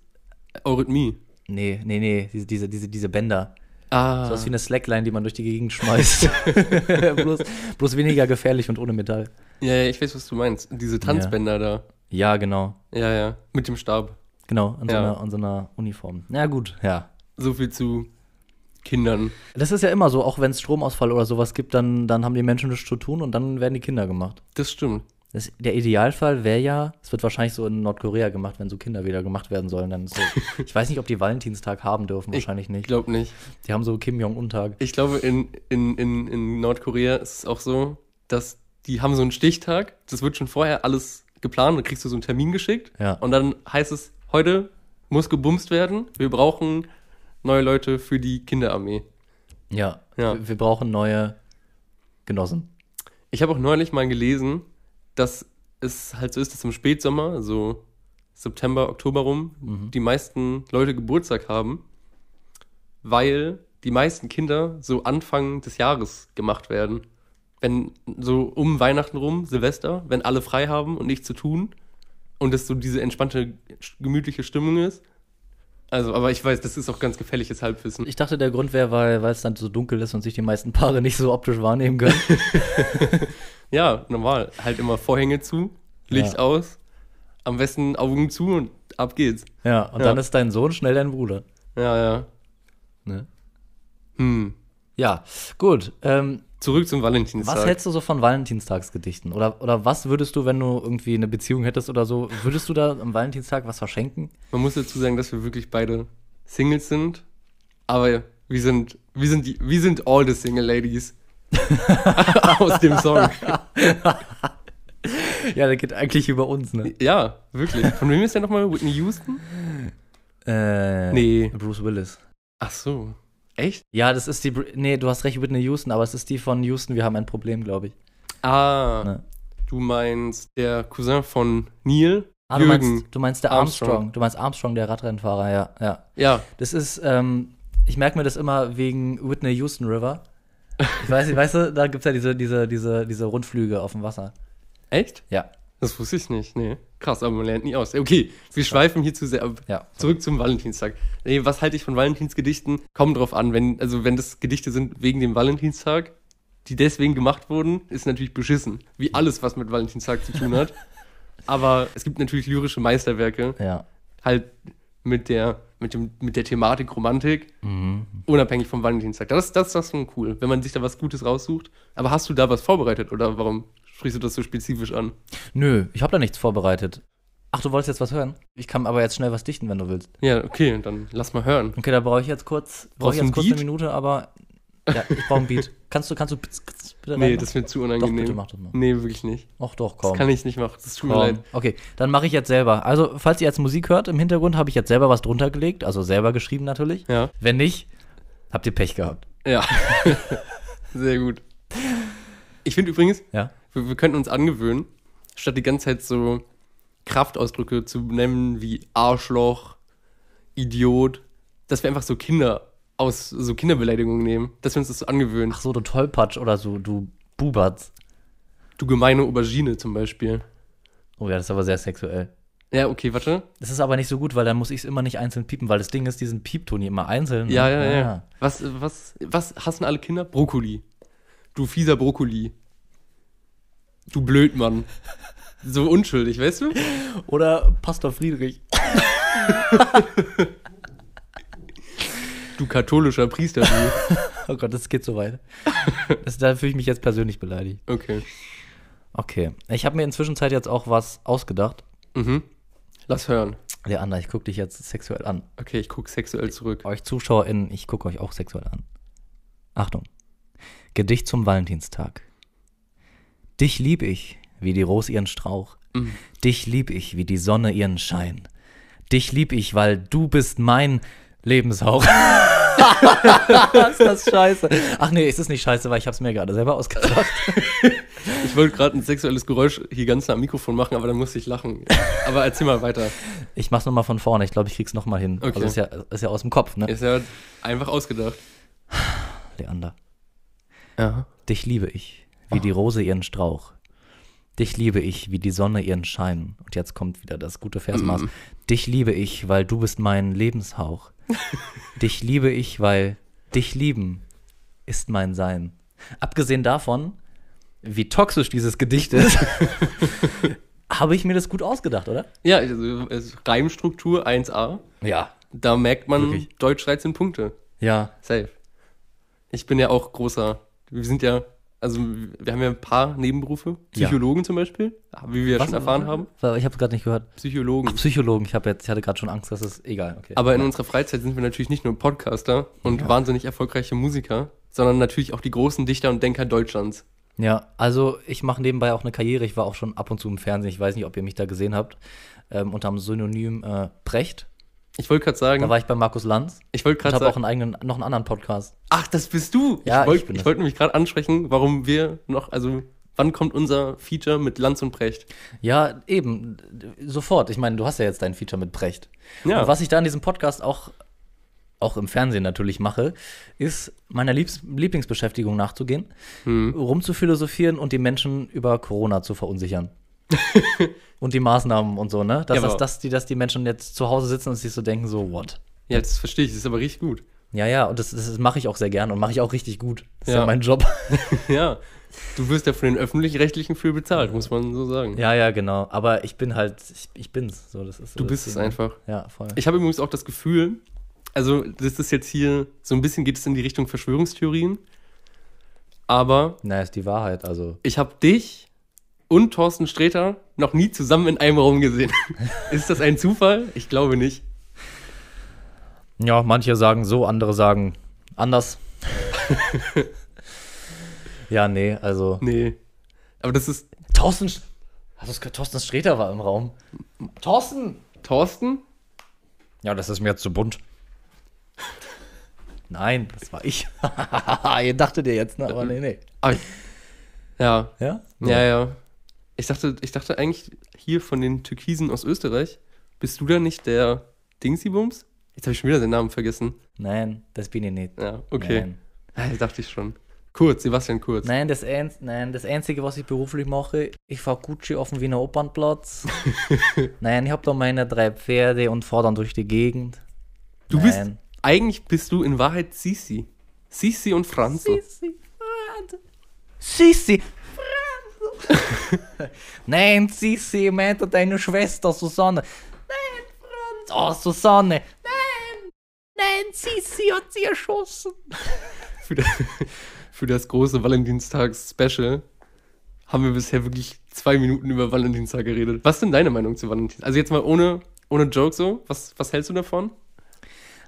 Eurythmie. Nee, nee, nee, diese, diese, diese, diese Bänder. Ah. So was wie eine Slackline, die man durch die Gegend schmeißt. bloß, bloß weniger gefährlich und ohne Metall. Ja, ja, ich weiß, was du meinst. Diese Tanzbänder da. Ja, genau. Ja, ja. Mit dem Stab. Genau, an so, Ja. einer, an so einer Uniform. Na gut, ja. So viel zu Kindern. Das ist ja immer so, auch wenn es Stromausfall oder sowas gibt, dann, dann haben die Menschen nichts zu tun und dann werden die Kinder gemacht. Das stimmt. Das, der Idealfall wäre ja, es wird wahrscheinlich so in Nordkorea gemacht, wenn so Kinder wieder gemacht werden sollen. Dann so, ich weiß nicht, ob die Valentinstag haben dürfen, wahrscheinlich Ich nicht. glaube nicht. Die haben so Kim Jong-un-Tag. Ich glaube, in, in, in, in Nordkorea ist es auch so, dass die haben so einen Stichtag. Das wird schon vorher alles geplant. Dann kriegst du so einen Termin geschickt. Ja. Und dann heißt es, heute muss gebumst werden. Wir brauchen neue Leute für die Kinderarmee. Ja, Ja. Wir, wir brauchen neue Genossen. Ich habe auch neulich mal gelesen, dass es halt so ist, dass im Spätsommer, so September, Oktober rum, die meisten Leute Geburtstag haben, weil die meisten Kinder so Anfang des Jahres gemacht werden. Wenn so um Weihnachten rum, Silvester, wenn alle frei haben und nichts zu tun und es so diese entspannte, gemütliche Stimmung ist. Also, aber ich weiß, das ist auch ganz gefährliches Halbwissen. Ich dachte, der Grund wäre, weil weil es dann so dunkel ist und sich die meisten Paare nicht so optisch wahrnehmen können. Ja, normal. Halt immer Vorhänge zu, Licht Ja. aus, am besten Augen zu und ab geht's. ja, und Ja. dann ist dein Sohn schnell dein Bruder. Ja, ja. Ne? Hm. Ja, gut. Ähm, Zurück zum Valentinstag. was hältst du so von Valentinstagsgedichten? Oder, oder was würdest du, wenn du irgendwie eine Beziehung hättest oder so, würdest du da am Valentinstag was verschenken? Man muss dazu sagen, dass wir wirklich beide Singles sind. Aber wir sind, wir sind, die, wir sind all the Single Ladies. Aus dem Song. Ja, der geht eigentlich über uns, ne? Ja, wirklich. Von wem ist der nochmal? Whitney Houston? Äh, Nee. Bruce Willis. Ach so. Echt? Ja, das ist die. Br- Nee, du hast recht, Whitney Houston, aber es ist die von Houston, wir haben ein Problem, glaube ich. Ah, Ne. du meinst der Cousin von Neil? Ah, du Jürgen. meinst, du meinst der Armstrong. Armstrong. Du meinst Armstrong, der Radrennfahrer, ja, ja. Ja, Das ist, ähm, ich merke mir das immer wegen Whitney Houston River. Ich weiß nicht, weißt du, da gibt es ja diese, diese, diese, diese Rundflüge auf dem Wasser. echt? Ja. Das wusste ich nicht. Nee. Krass, aber man lernt nie aus. Okay, wir schweifen hier zu sehr ab. Ja. Zurück zum Valentinstag. Nee, was halte ich von Valentinsgedichten? Kommt drauf an, wenn, also wenn das Gedichte sind wegen dem Valentinstag, die deswegen gemacht wurden, ist natürlich beschissen. Wie alles, was mit Valentinstag zu tun hat. Aber es gibt natürlich lyrische Meisterwerke, Ja. halt mit der, mit dem, mit der Thematik Romantik, unabhängig vom Valentinstag. Das, das, das ist schon cool, wenn man sich da was Gutes raussucht. Aber hast du da was vorbereitet oder warum sprichst du das so spezifisch an? Nö, ich habe da nichts vorbereitet. Ach, du wolltest jetzt was hören? Ich kann aber jetzt schnell was dichten, wenn du willst. Ja, okay, dann lass mal hören. Okay, da brauche ich jetzt kurz, brauche ich jetzt ein kurz Beat? eine Minute, aber ja, ich brauche ein Beat. Kannst du, kannst du bitte Nee, das wird zu Doch, unangenehm. bitte mach das mal. Nee, wirklich nicht. Ach doch, Das komm. kann ich nicht machen. Das tut mir Komm. leid. Okay, dann mache ich jetzt selber. Also, falls ihr jetzt Musik hört im Hintergrund, habe ich jetzt selber was drunter gelegt, also selber geschrieben natürlich. Ja. Wenn nicht, habt ihr Pech gehabt. Ja. Sehr gut. Ich finde übrigens, Ja. wir, wir könnten uns angewöhnen, statt die ganze Zeit so Kraftausdrücke zu nennen wie Arschloch, Idiot, dass wir einfach so Kinder aus so Kinderbeleidigungen nehmen, dass wir uns das so angewöhnen. Ach so, du Tollpatsch oder so, du Bubatz. Du gemeine Aubergine zum Beispiel. Oh ja, das ist aber sehr sexuell. Ja, okay, warte. Das ist aber nicht so gut, weil dann muss ich es immer nicht einzeln piepen, weil das Ding ist, diesen Piepton hier immer einzeln. Ja, ja, ja. Ah. Was, was, was hassen alle Kinder? Brokkoli. Du fieser Brokkoli. Du Blödmann. So unschuldig, weißt du? Oder Pastor Friedrich. Du katholischer Priester, du. Oh Gott, das geht so weit. Das, da fühle ich mich jetzt persönlich beleidigt. Okay. Okay. Ich habe mir inzwischen Zeit jetzt auch was ausgedacht. Mhm. Lass hören. Leander, ich gucke dich jetzt sexuell an. Okay, ich guck sexuell zurück. Euch ZuschauerInnen, ich gucke euch auch sexuell an. Achtung. Gedicht zum Valentinstag. Dich lieb ich, wie die Rose ihren Strauch. Dich lieb ich, wie die Sonne ihren Schein. Dich lieb ich, weil du bist mein Lebenshauch. ist das scheiße. Ach nee, ist es nicht scheiße, weil ich hab's mir gerade selber ausgedacht. Ich wollte gerade ein sexuelles Geräusch hier ganz nah am Mikrofon machen, aber dann musste ich lachen. Aber erzähl mal weiter. Ich mach's nochmal von vorne. Ich glaube, ich krieg's nochmal hin. Okay. Also ist ja, ist ja aus dem Kopf, ne? Ist ja einfach ausgedacht. Leander. Ja. Dich liebe ich, wie die Rose ihren Strauch. Dich liebe ich, wie die Sonne ihren Schein. Und jetzt kommt wieder das gute Versmaß. Dich liebe ich, weil du bist mein Lebenshauch. dich liebe ich, weil dich lieben ist mein Sein. Abgesehen davon, wie toxisch dieses Gedicht ist, habe ich mir das gut ausgedacht, oder? Ja, also, Reimstruktur 1a. Ja. Da merkt man, Wirklich. Deutsch 13 Punkte. Ja. Safe. Ich bin ja auch großer. Wir sind ja, also wir haben ja ein paar Nebenberufe. Ja. Psychologen zum Beispiel, wie wir ja schon erfahren haben. Ich habe gerade nicht gehört. Psychologen. Ach, Psychologen. Ich, hab jetzt, ich hatte gerade schon Angst, dass es egal. Okay. Aber in unserer Freizeit sind wir natürlich nicht nur Podcaster und wahnsinnig erfolgreiche Musiker, sondern natürlich auch die großen Dichter und Denker Deutschlands. Ja, also ich mache nebenbei auch eine Karriere. Ich war auch schon ab und zu im Fernsehen. Ich weiß nicht, ob ihr mich da gesehen habt. Ähm, unter dem Synonym äh, Brecht. Ich wollte gerade sagen, Da war ich bei Markus Lanz. ich wollte Ich gerade habe auch sagen, einen eigenen, noch einen anderen Podcast. ach, das bist du. Ja, ich wollte ich ich wollte nämlich gerade ansprechen, warum wir noch, also wann kommt unser Feature mit Lanz und Brecht? Ja, eben, sofort. Ich meine, du hast ja jetzt dein Feature mit Brecht. Ja. Und was ich da in diesem Podcast auch, auch im Fernsehen natürlich mache, ist meiner Liebs Lieblingsbeschäftigung nachzugehen, Hm. rumzuphilosophieren und die Menschen über Corona zu verunsichern. und die Maßnahmen und so, ne? Dass, Ja, das, aber- dass, die, dass die Menschen jetzt zu Hause sitzen und sich so denken, so, what? Ja, das verstehe ich, das ist aber richtig gut. Ja, ja, und das, das mache ich auch sehr gern und mache ich auch richtig gut. Das ist ja, Ja. mein Job. Ja, du wirst ja von den Öffentlich-Rechtlichen für bezahlt, muss man so sagen. ja, ja, genau. Aber ich bin halt, ich, ich bin's. So, das ist Du das bist es einfach. Ja, voll. Ich habe übrigens auch das Gefühl, also das ist jetzt hier, so ein bisschen geht es in die Richtung Verschwörungstheorien, aber Na, ist die Wahrheit, also. ich habe dich und Thorsten Sträter noch nie zusammen in einem Raum gesehen. ist das ein Zufall? Ich glaube nicht. Ja, manche sagen so, andere sagen anders. ja, nee, also. Nee. Aber das ist Thorsten. Hast du es gehört? Thorsten Sträter war im Raum. Thorsten! Thorsten? Ja, das ist mir jetzt zu bunt. Nein, das war ich. Ihr dachtet ihr jetzt, ne? Aber nee, nee. Ja, Ja? ja, ja. Ich dachte, ich dachte eigentlich hier von den Türkisen aus Österreich, bist du da nicht der Dingsybums? Jetzt habe ich schon wieder den Namen vergessen. Nein, das bin ich nicht. Ja, okay. Nein. Das dachte ich schon. Kurz, Sebastian Kurz. Nein, das, Nein, das Einzige, was ich beruflich mache, ich fahre Gucci auf dem Wiener Opernplatz. Nein, ich habe da meine drei Pferde und fahre dann durch die Gegend. Du bist, Nein. eigentlich bist du in Wahrheit Sisi. Sisi und Franz. Sissi, Franz. Nein, Sissi, meinte deine Schwester Susanne. Nein, Franz. Oh, Susanne. Nein. Nein, Sissi hat sie erschossen. Für, das- für das große Valentinstags-Special haben wir bisher wirklich zwei Minuten über Valentinstag geredet. Was ist denn deine Meinung zu Valentinstag? Also jetzt mal ohne, ohne Joke so. Was, was hältst du davon?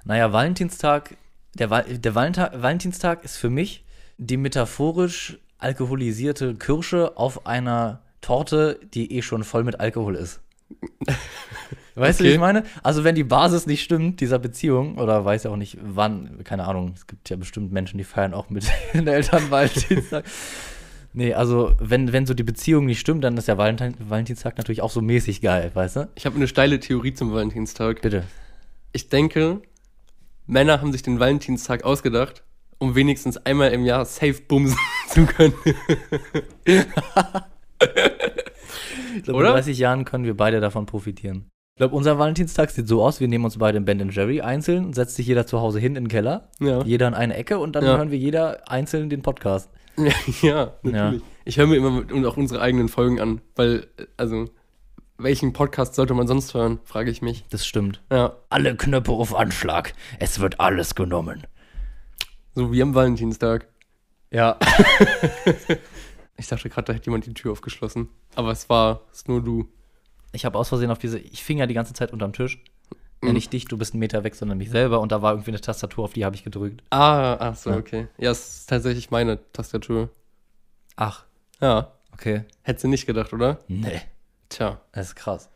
Naja, Valentinstag, der, Val der Valenta Valentinstag ist für mich die metaphorisch alkoholisierte Kirsche auf einer Torte, die eh schon voll mit Alkohol ist. Weißt du, wie Okay. ich meine? Also, wenn die Basis nicht stimmt, dieser Beziehung, oder weiß ja auch nicht wann, keine Ahnung, es gibt ja bestimmt Menschen, die feiern auch mit den Eltern Valentinstag. Nee, also wenn, wenn so die Beziehung nicht stimmt, dann ist der Valentin, Valentinstag natürlich auch so mäßig geil, weißt du? Ich habe eine steile Theorie zum Valentinstag. Bitte. Ich denke, Männer haben sich den Valentinstag ausgedacht, um wenigstens einmal im Jahr safe bumsen zu können. Ich glaube, in 30 Jahren können wir beide davon profitieren. Ich glaube, unser Valentinstag sieht so aus, wir nehmen uns beide in Ben Jerry einzeln, setzt sich jeder zu Hause hin in den Keller, Ja. jeder in eine Ecke und dann Ja. hören wir jeder einzeln den Podcast. Ja, ja natürlich. Ich höre mir immer mit- und auch unsere eigenen Folgen an, weil, also, welchen Podcast sollte man sonst hören, frage ich mich. Das stimmt. Ja, Alle Knöpfe auf Anschlag. Es wird alles genommen. So wie am Valentinstag. Ja. Ich dachte gerade, da hätte jemand die Tür aufgeschlossen. Aber es war es nur du. Ich habe aus Versehen auf diese, ich fing ja die ganze Zeit unterm Tisch. Ja, Mhm. nicht dich, du bist einen Meter weg, sondern mich selber und da war irgendwie eine Tastatur, auf die habe ich gedrückt. Ah, ach so, Ja. okay. Ja, es ist tatsächlich meine Tastatur. Ach, Ja, okay. hättest du nicht gedacht, oder? Nee, Tja. das ist krass.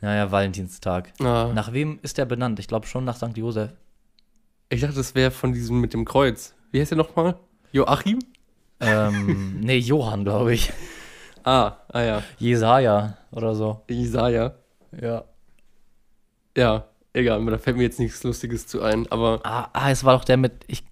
Naja, Valentinstag. Ah, Nach wem ist der benannt? Ich glaube schon nach St. Josef. Ich dachte, das wäre von diesem mit dem Kreuz. Wie heißt der nochmal? Joachim? ähm, nee, Johann, glaube ich. Ah, ah ja. Jesaja oder so. Jesaja. Ja. Ja, egal, da fällt mir jetzt nichts Lustiges zu ein, aber Ah, ah, es war doch der mit, ich,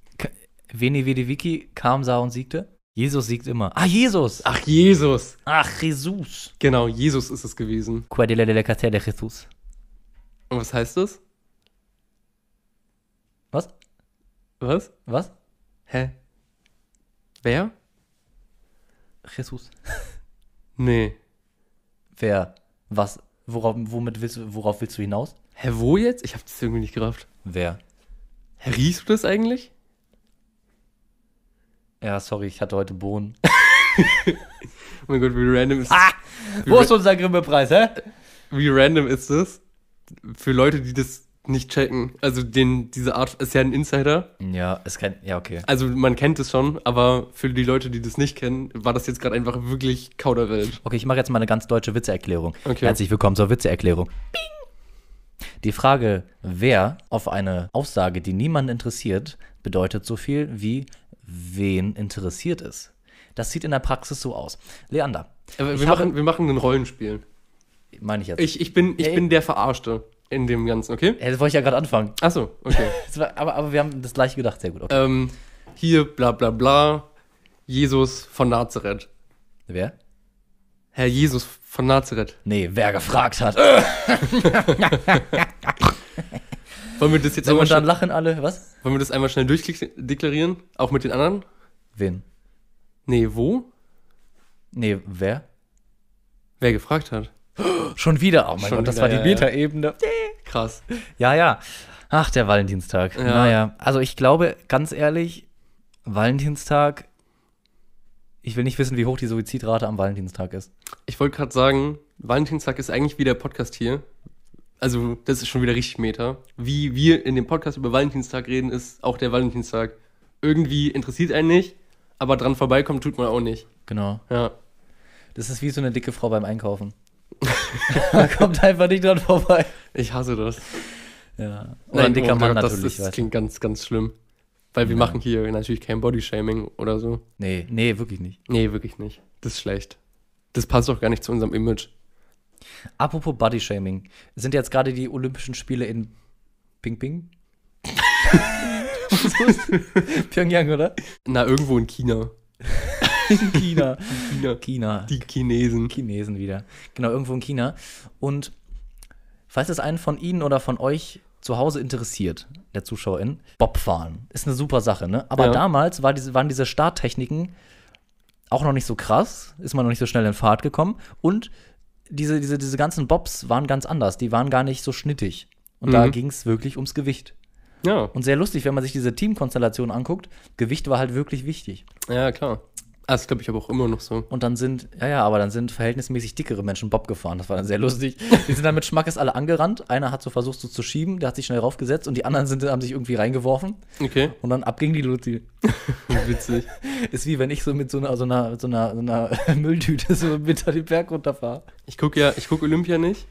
Veni Vidi Vici kam, sah und siegte. Jesus siegt immer. Ah, Jesus! ach, Jesus. Ach, Jesus. Genau, Jesus ist es gewesen. Quadile de la de Jesus. Und was heißt das? Was? Was? Was? Hä? Wer? Jesus. Nee. Wer? Was? Worauf, womit willst du, worauf willst du hinaus? Hä, wo jetzt? Ich hab das irgendwie nicht gerafft. Wer? Hä, riechst du das eigentlich? Ja, sorry, ich hatte heute Bohnen. Oh mein Gott, wie random ist Ah! wie, Wo ist unser Grimme-Preis, hä? wie random ist das? Für Leute, die das nicht checken. Also den, diese Art ist ja ein Insider. Ja, es kann, ja, okay. Also man kennt es schon, aber für die Leute, die das nicht kennen, war das jetzt gerade einfach wirklich Kauderwelt. Okay, ich mache jetzt mal eine ganz deutsche Witzeerklärung. Okay. Herzlich willkommen zur Witzeerklärung. Bing! Die Frage, wer auf eine Aussage, die niemanden interessiert, bedeutet so viel wie wen interessiert es. Das sieht in der Praxis so aus. Leander, wir, machen, wir machen ein Rollenspiel. meine ich jetzt. Ich, ich, bin, ich Ey. bin der Verarschte in dem Ganzen, okay? Ja, das wollte ich ja gerade anfangen. Achso, okay. Das war, aber, aber wir haben das gleiche gedacht, sehr gut. Okay. ähm, hier, bla bla bla, Jesus von Nazareth. Wer? Herr Jesus von Nazareth. Nee, wer gefragt hat. Wollen wir das jetzt So, einmal, und dann lachen alle. Was? wollen wir das einmal schnell durchdeklarieren? Auch mit den anderen? Wen? Nee, wo? Nee, wer? Wer gefragt hat. Schon wieder. Oh mein Schon Gott, das wieder, war die ja, ja. Meta-Ebene. Krass. Ja, ja. Ach, der Valentinstag. Ja. Naja, also ich glaube, ganz ehrlich, Valentinstag, ich will nicht wissen, wie hoch die Suizidrate am Valentinstag ist. Ich wollte gerade sagen, Valentinstag ist eigentlich wie der Podcast hier. Also, das ist schon wieder richtig Meta. Wie wir in dem Podcast über Valentinstag reden, ist auch der Valentinstag. Irgendwie interessiert einen nicht, aber dran vorbeikommen tut man auch nicht. Genau. Ja. Das ist wie so eine dicke Frau beim Einkaufen. da kommt einfach nicht dran vorbei. Ich hasse das. Ja. Oder ein Nein, dicker oh Mann Gott, das, natürlich. Das du. klingt ganz, ganz schlimm. Weil wir Ja. machen hier natürlich kein Bodyshaming oder so. Nee, nee, wirklich nicht. Nee, wirklich nicht. Das ist schlecht. Das passt auch gar nicht zu unserem Image. Apropos Bodyshaming. Sind jetzt gerade die Olympischen Spiele in Ping Ping? Pyongyang, oder? Na, irgendwo in China. In China. China. China. Die Chinesen. Chinesen wieder. Genau, irgendwo in China. Und falls es einen von Ihnen oder von euch zu Hause interessiert, der ZuschauerInnen, Bobfahren ist eine super Sache, ne? Aber Ja. damals war diese, waren diese Starttechniken auch noch nicht so krass, ist man noch nicht so schnell in Fahrt gekommen und diese, diese, diese ganzen Bobs waren ganz anders, die waren gar nicht so schnittig. Und da Mhm. ging es wirklich ums Gewicht. Ja, Und sehr lustig, wenn man sich diese Teamkonstellation anguckt, Gewicht war halt wirklich wichtig. ja, klar. Ah, Das glaube ich aber auch immer noch so. Und dann sind, ja, ja, aber dann sind verhältnismäßig dickere Menschen Bob gefahren. Das war dann sehr lustig. Die sind dann mit Schmackes alle angerannt. Einer hat so versucht, so zu schieben, der hat sich schnell raufgesetzt und die anderen sind, haben sich irgendwie reingeworfen Okay, und dann ab ging die Luzi. witzig. Ist wie wenn ich so mit so einer, so einer, so einer, so einer Mülltüte so mit den Berg runterfahre. Ich gucke ja, ich gucke Olympia nicht,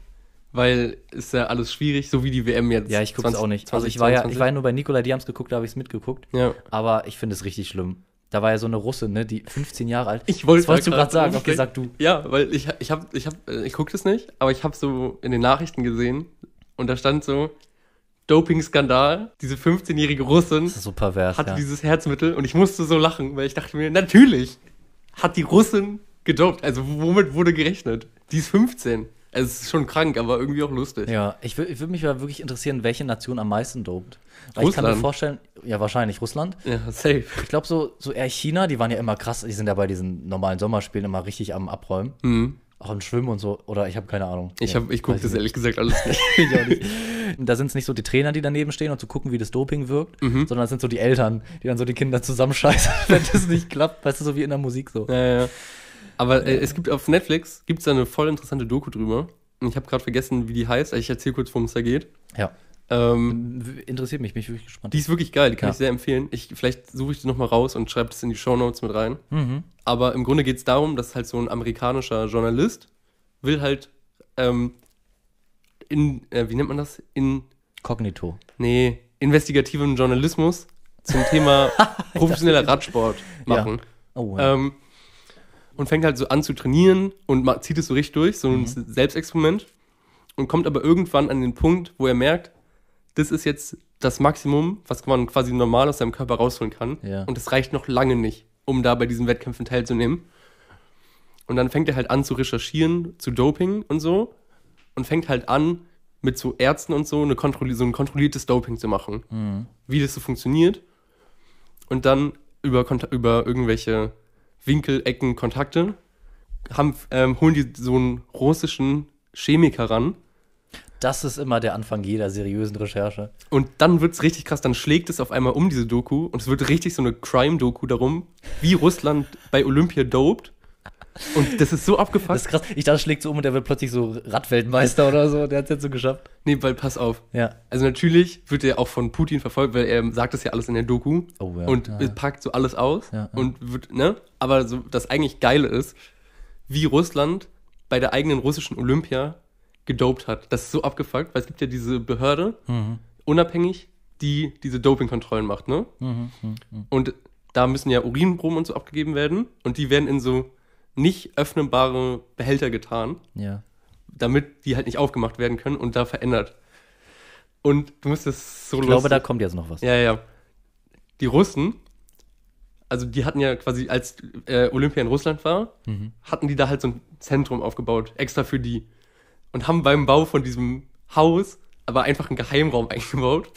weil ist ja alles schwierig, so wie die WM jetzt. Ja, ich gucke es 20 auch nicht. Also ich war ja, ich 2022. war ja nur bei Nicola Diams geguckt, da habe ich es mitgeguckt. Ja, Aber ich finde es richtig schlimm. Da war ja so eine Russin, ne, die 15 Jahre alt. Ich wollte wolltest du gerade sagen. Okay, sag du. Ja, weil ich, ich hab, ich hab, äh, ich guck das nicht, aber ich habe so in den Nachrichten gesehen und da stand so Doping-Skandal. Diese 15-jährige Russin so pervers, hatte ja. dieses Herzmittel und ich musste so lachen, weil ich dachte mir, natürlich hat die Russin gedopt. Also womit wurde gerechnet? Die ist 15. Es ist schon krank, aber irgendwie auch lustig. Ja, ich, wür- ich würde mich mal wirklich interessieren, welche Nation am meisten dopt. Weil ich kann mir Russland. vorstellen, ja, wahrscheinlich Russland. Ja, safe. Ich glaube, so, so eher China, die waren ja immer krass, die sind ja bei diesen normalen Sommerspielen immer richtig am Abräumen. Auch im Schwimmen und so. Oder ich habe keine Ahnung. Mhm. Ich, hab, ich gucke das ehrlich gesagt alles nicht. Ich auch nicht. Da sind es nicht so die Trainer, die daneben stehen und zu gucken, wie das Doping wirkt, Mhm. sondern es sind so die Eltern, die dann so die Kinder zusammenscheißen, wenn das nicht klappt. Weißt du, so wie in der Musik so. Ja, ja. Aber äh, es gibt auf Netflix gibt's da eine voll interessante Doku drüber. Und ich habe gerade vergessen, wie die heißt. Also Ich erzähle kurz, worum es da geht. Ja. Ähm, Interessiert mich, bin ich wirklich gespannt. die ist wirklich geil, die kann Ja. ich sehr empfehlen. Ich, vielleicht suche ich die nochmal raus und schreibe das in die Shownotes mit rein. Mhm. Aber im Grunde geht es darum, dass halt so ein amerikanischer Journalist will halt ähm, in, äh, wie nennt man das? In, Kognito. nee, investigativen Journalismus zum Thema professioneller Radsport machen. Oh, ja. Ähm, und fängt halt so an zu trainieren und zieht es so richtig durch, so ein Mhm. Selbstexperiment. Und kommt aber irgendwann an den Punkt, wo er merkt, das ist jetzt das Maximum, was man quasi normal aus seinem Körper rausholen kann. Ja. Und das reicht noch lange nicht, um da bei diesen Wettkämpfen teilzunehmen. Und dann fängt er halt an zu recherchieren zu Doping und so. Und fängt halt an, mit so Ärzten und so, eine kontrolli so ein kontrolliertes Doping zu machen. Mhm. Wie das so funktioniert. Und dann über, über irgendwelche Winkel, Ecken, Kontakte haben, ähm, holen die so einen russischen Chemiker ran. Das ist immer der Anfang jeder seriösen Recherche. Und dann wird's richtig krass, dann schlägt es auf einmal um diese Doku und es wird richtig so eine Crime-Doku darum, wie Russland bei Olympia dopt. Und das ist so abgefuckt. Das ist krass. Ich dachte, schlägt so um und der wird plötzlich so Radweltmeister oder so. Der hat es jetzt so geschafft. nee, weil pass auf. Ja. Also natürlich wird er auch von Putin verfolgt, weil er sagt das ja alles in der Doku Oh ja, und ja, ja. packt so alles aus Ja, und wird, ne? Aber so das eigentlich Geile ist, wie Russland bei der eigenen russischen Olympia gedopt hat. Das ist so abgefuckt, weil es gibt ja diese Behörde, Mhm. unabhängig, die diese Dopingkontrollen macht, ne? Mhm, Und da müssen ja Urinproben und so abgegeben werden und die werden in so nicht öffnbare Behälter getan Ja. damit die halt nicht aufgemacht werden können und da verändert. Und du musst es so Ich glaube, lustig- da kommt jetzt noch was. Ja, ja. Die Russen, also die hatten ja quasi, als äh, Olympia in Russland war, Mhm. hatten die da halt so ein Zentrum aufgebaut, extra für die. Und haben beim Bau von diesem Haus aber einfach einen Geheimraum eingebaut.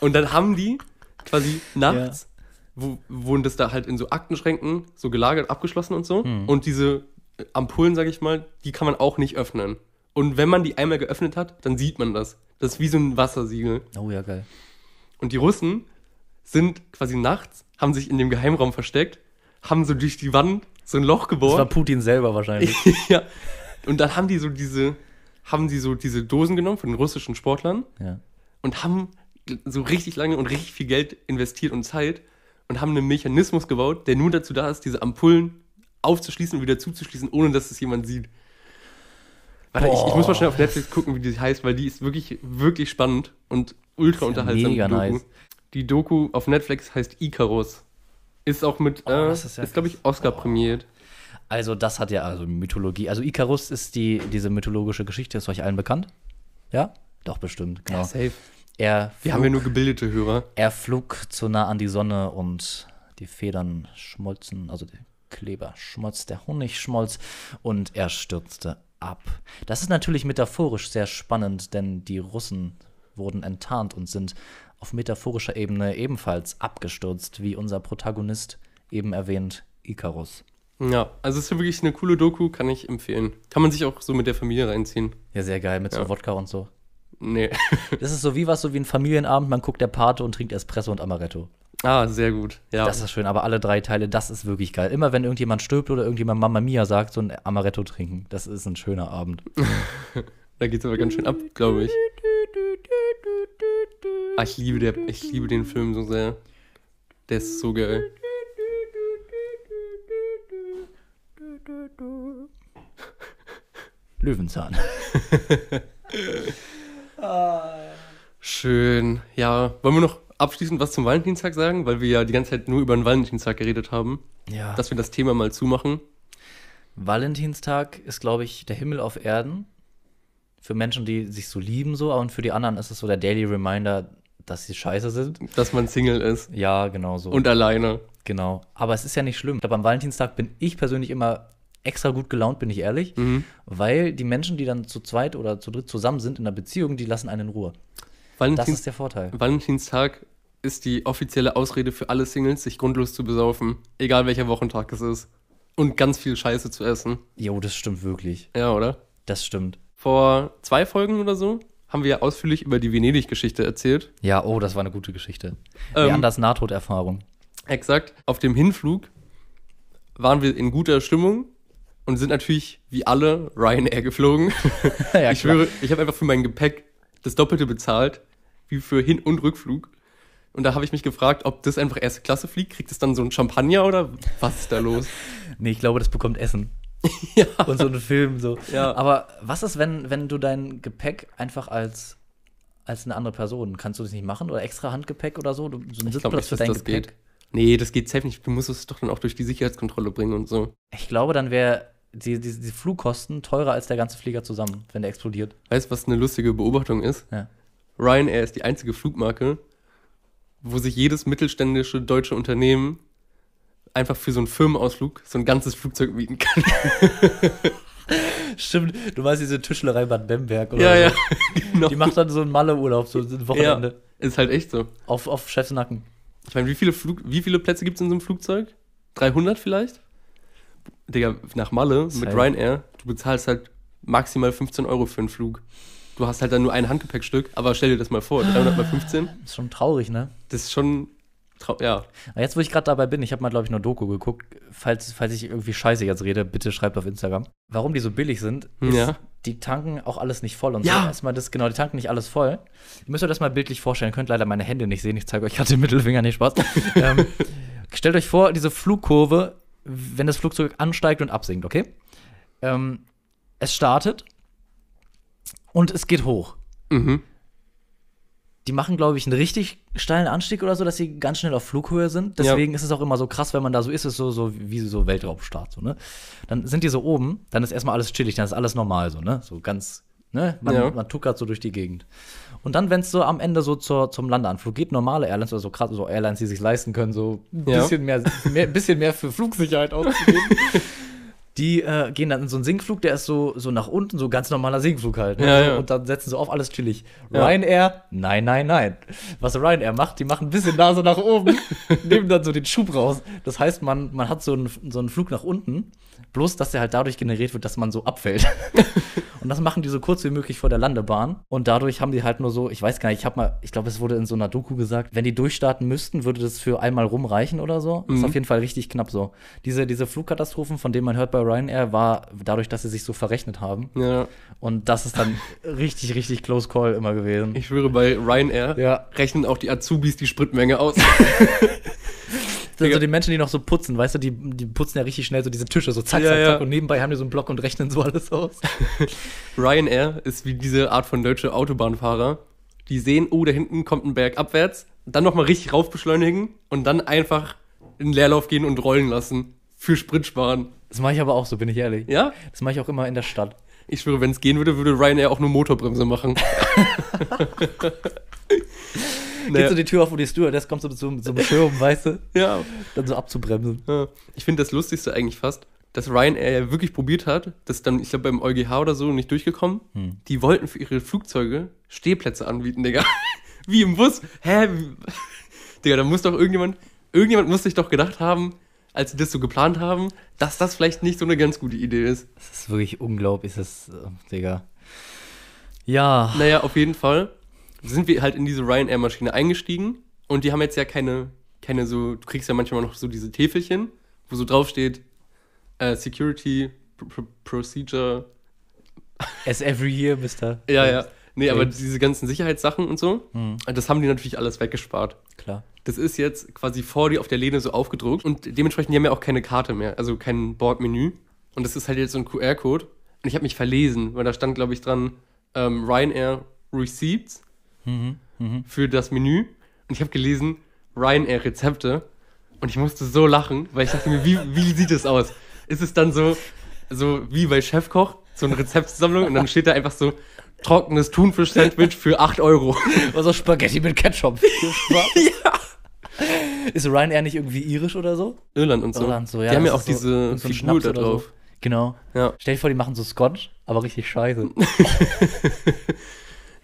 Und dann haben die quasi nachts, wo, wurden das da halt in so Aktenschränken so gelagert, abgeschlossen und so. Mhm. Und diese äh, Ampullen, sag ich mal, die kann man auch nicht öffnen. Und wenn man die einmal geöffnet hat, dann sieht man das. Das ist wie so ein Wassersiegel. Oh ja, geil. Und die Russen sind quasi nachts, haben sich in dem Geheimraum versteckt, haben so durch die Wand so ein Loch Das war gebohrt. Putin selber wahrscheinlich. ja. Und dann haben die so diese, haben die so diese Dosen genommen von den russischen Sportlern ja. und haben so richtig lange und richtig viel Geld investiert und Zeit und haben einen Mechanismus gebaut, der nur dazu da ist, diese Ampullen aufzuschließen und wieder zuzuschließen, ohne dass es jemand sieht. Warte, ich, ich muss mal schnell auf Netflix gucken, wie die heißt, weil die ist wirklich, wirklich spannend und ultra unterhaltsam. mega die Doku. nice. Die Doku auf Netflix heißt Icarus. Ist auch mit, äh, das ist, ist ja glaube ich, Oscar prämiert. Also, das hat ja also Mythologie. Also, Icarus ist die, diese mythologische Geschichte, ist euch allen bekannt? Ja? Doch, bestimmt, genau. Safe. Er Wir haben ja flog- nur gebildete Hörer. Er flog zu nah an die Sonne und die Federn schmolzen, also der Kleber schmolz, der Honig schmolz und er stürzte ab. Das ist natürlich metaphorisch sehr spannend, denn die Russen wurden enttarnt und sind auf metaphorischer Ebene ebenfalls abgestürzt, wie unser Protagonist eben erwähnt, Icarus. Ja, also es ist wirklich eine coole Doku, kann ich empfehlen. Kann man sich auch so mit der Familie reinziehen. Ja, sehr geil, mit so Ja. Wodka und so. Nee. Das ist so wie was, so wie ein Familienabend, man guckt der Pate und trinkt Espresso und Amaretto. ah, sehr gut. Ja. Das ist schön, aber alle drei Teile, das ist wirklich geil. Immer wenn irgendjemand stirbt oder irgendjemand Mama Mia sagt, so ein Amaretto trinken. Das ist ein schöner Abend. da geht's aber ganz schön ab, glaube ich. Ah, ich liebe, der, ich liebe den Film so sehr. Der ist so geil. Löwenzahn. Schön. Ja, wollen wir noch abschließend was zum Valentinstag sagen, weil wir ja die ganze Zeit nur über den Valentinstag geredet haben, Ja. dass wir das Thema mal zumachen. Valentinstag ist, glaube ich, der Himmel auf Erden. Für Menschen, die sich so lieben, so. Und für die anderen ist es so der Daily Reminder, dass sie scheiße sind. Dass man Single ist Ja, genau so. und alleine. Genau. Aber es ist ja nicht schlimm. Ich glaube, am Valentinstag bin ich persönlich immer extra gut gelaunt, bin ich ehrlich. Weil die Menschen, die dann zu zweit oder zu dritt zusammen sind in einer Beziehung, die lassen einen in Ruhe. Das Valentins ist der Vorteil. Valentinstag ist die offizielle Ausrede für alle Singles, sich grundlos zu besaufen. Egal welcher Wochentag es ist. Und ganz viel Scheiße zu essen. Jo, das stimmt wirklich. Ja, oder? Das stimmt. Vor zwei Folgen oder so haben wir ja ausführlich über die Venedig-Geschichte erzählt. Ja, oh, das war eine gute Geschichte. Ähm, Anders Nahtoderfahrung. Exakt. Auf dem Hinflug waren wir in guter Stimmung und sind natürlich wie alle Ryanair geflogen. ja, ich schwöre, ich habe einfach für mein Gepäck das Doppelte bezahlt, wie für Hin- und Rückflug. Und da habe ich mich gefragt, ob das einfach erste Klasse fliegt. Kriegt es dann so ein Champagner oder was ist da los? Nee, ich glaube, das bekommt Essen. ja. Und so einen Film so. Ja. Aber was ist, wenn, wenn du dein Gepäck einfach als, als eine andere Person, kannst du das nicht machen? Oder extra Handgepäck oder so? Du, so einen Ich glaube Sitzplatz nicht, dass das geht. Nee, das geht safe nicht. Du musst es doch dann auch durch die Sicherheitskontrolle bringen und so. Ich glaube, dann wäre die, die, die Flugkosten teurer als der ganze Flieger zusammen, wenn der explodiert. Weißt du, was eine lustige Beobachtung ist? Ja. Ryanair ist die einzige Flugmarke, wo sich jedes mittelständische deutsche Unternehmen einfach für so einen Firmenausflug so ein ganzes Flugzeug mieten kann. Stimmt, du weißt diese Tischlerei Bad Bemberg oder Ja, ja, so. genau. Die macht dann so einen Malle-Urlaub, so ein Wochenende. Ja, ist halt echt so. Auf, auf Chefs Nacken. Ich meine, wie viele, Flug wie viele Plätze gibt es in so einem Flugzeug? 300 vielleicht? Digga, nach Malle mit Safe. Ryanair, du bezahlst halt maximal 15 Euro für einen Flug. Du hast halt dann nur ein Handgepäckstück, aber stell dir das mal vor, 300 mal 15, Ist schon traurig, ne? das ist schon, ja. Aber jetzt, wo ich gerade dabei bin, ich habe mal, glaube ich, eine Doku geguckt. Falls, falls ich irgendwie scheiße jetzt rede, bitte schreibt auf Instagram. Warum die so billig sind, ist, Ja. die tanken auch alles nicht voll. Und Ja. so erstmal das, genau, die tanken nicht alles voll. Ihr müsst euch das mal bildlich vorstellen. Ihr könnt leider meine Hände nicht sehen. Ich zeige euch gerade den Mittelfinger, nicht Spaß. ähm, stellt euch vor, diese Flugkurve, wenn das Flugzeug ansteigt und absinkt, okay? Ähm, es startet und es geht hoch. Mhm. Die machen, glaube ich, einen richtig steilen Anstieg oder so, dass sie ganz schnell auf Flughöhe sind. Deswegen ist es auch immer so krass, wenn man da so ist, ist es so, so wie so Weltraumstart, so, ne? Dann sind die so oben, dann ist erstmal alles chillig, dann ist alles normal, so, ne? So ganz, ne? Man, Ja. man tuckert so durch die Gegend. Und dann, wenn es so am Ende so zur, zum Landeanflug geht, normale Airlines oder so krass, so Airlines, die sich leisten können, so ein Ja. bisschen, mehr, mehr, bisschen mehr für Flugsicherheit auszugeben. Die äh, gehen dann in so einen Sinkflug, der ist so, so nach unten, so ganz normaler Sinkflug halt. Ne? Ja, ja. Und dann setzen sie auf alles chillig. Ryanair, nein, nein, nein. Was Ryanair macht, die machen ein bisschen Nase nach oben, nehmen dann so den Schub raus. Das heißt, man, man hat so einen, so einen Flug nach unten, bloß dass der halt dadurch generiert wird, dass man so abfällt. und das machen die so kurz wie möglich vor der Landebahn. Und dadurch haben die halt nur so, ich weiß gar nicht, ich habe mal, ich glaube, es wurde in so einer Doku gesagt, wenn die durchstarten müssten, würde das für einmal rumreichen oder so. Ist Mhm. auf jeden Fall richtig knapp so. Diese, diese Flugkatastrophen, von denen man hört bei Ryanair, war dadurch, dass sie sich so verrechnet haben. Ja. Und das ist dann richtig, richtig close call immer gewesen. Ich schwöre, bei Ryanair Ja. rechnen auch die Azubis die Spritmenge aus. Sind so die Menschen, die noch so putzen, weißt du, die, die putzen ja richtig schnell so diese Tische, so zack, Ja, zack, zack. Und nebenbei haben die so einen Block und rechnen so alles aus. Ryanair ist wie diese Art von deutsche Autobahnfahrer. Die sehen, oh, da hinten kommt ein Berg abwärts, dann nochmal richtig rauf beschleunigen und dann einfach in den Leerlauf gehen und rollen lassen. Für Sprit sparen. Das mache ich aber auch so, bin ich ehrlich. Ja? Das mache ich auch immer in der Stadt. Ich schwöre, wenn es gehen würde, würde Ryanair auch nur Motorbremse machen. Geht so die Tür auf, wo die Stewardess kommt so mit so, mit so einem Schirm, weißt du? ja. Dann so abzubremsen. Ja. Ich finde das Lustigste eigentlich fast, dass Ryanair ja wirklich probiert hat, das dann, ich glaube, beim EuGH oder so nicht durchgekommen. Hm. Die wollten für ihre Flugzeuge Stehplätze anbieten, Digga. Wie im Bus. Hä? Digga, da muss doch irgendjemand, irgendjemand muss sich doch gedacht haben, als sie das so geplant haben, dass das vielleicht nicht so eine ganz gute Idee ist. Das ist wirklich unglaublich, das, äh, Digga. Ja. Naja, auf jeden Fall sind wir halt in diese Ryanair-Maschine eingestiegen und die haben jetzt ja keine, keine so, du kriegst ja manchmal noch so diese Täfelchen, wo so drauf steht, äh, Security Pr Pr Procedure. As every year, Mr. Ja, ja. Nee, aber diese ganzen Sicherheitssachen und so, das haben die natürlich alles weggespart. Klar. Das ist jetzt quasi vor dir auf der Lehne so aufgedruckt und dementsprechend die haben ja auch keine Karte mehr, also kein Bordmenü. Und das ist halt jetzt so ein QR-Code. Und ich habe mich verlesen, weil da stand, glaube ich, dran ähm, Ryanair Receipts für das Menü. Und ich habe gelesen, Ryanair Rezepte und ich musste so lachen, weil ich dachte mir, wie, wie sieht es aus? Ist es dann so, so wie bei Chefkoch, so eine Rezeptsammlung und dann steht da einfach so, trockenes Thunfisch-Sandwich für 8 Euro. Was auch Spaghetti mit Ketchup. ja. Ist Ryanair nicht irgendwie irisch oder so? Irland und so. Irland so, ja. die haben ja auch so- diese so Figur Schnaps da drauf. So. Genau. Ja. Stell dir vor, die machen so Scotch, aber richtig scheiße.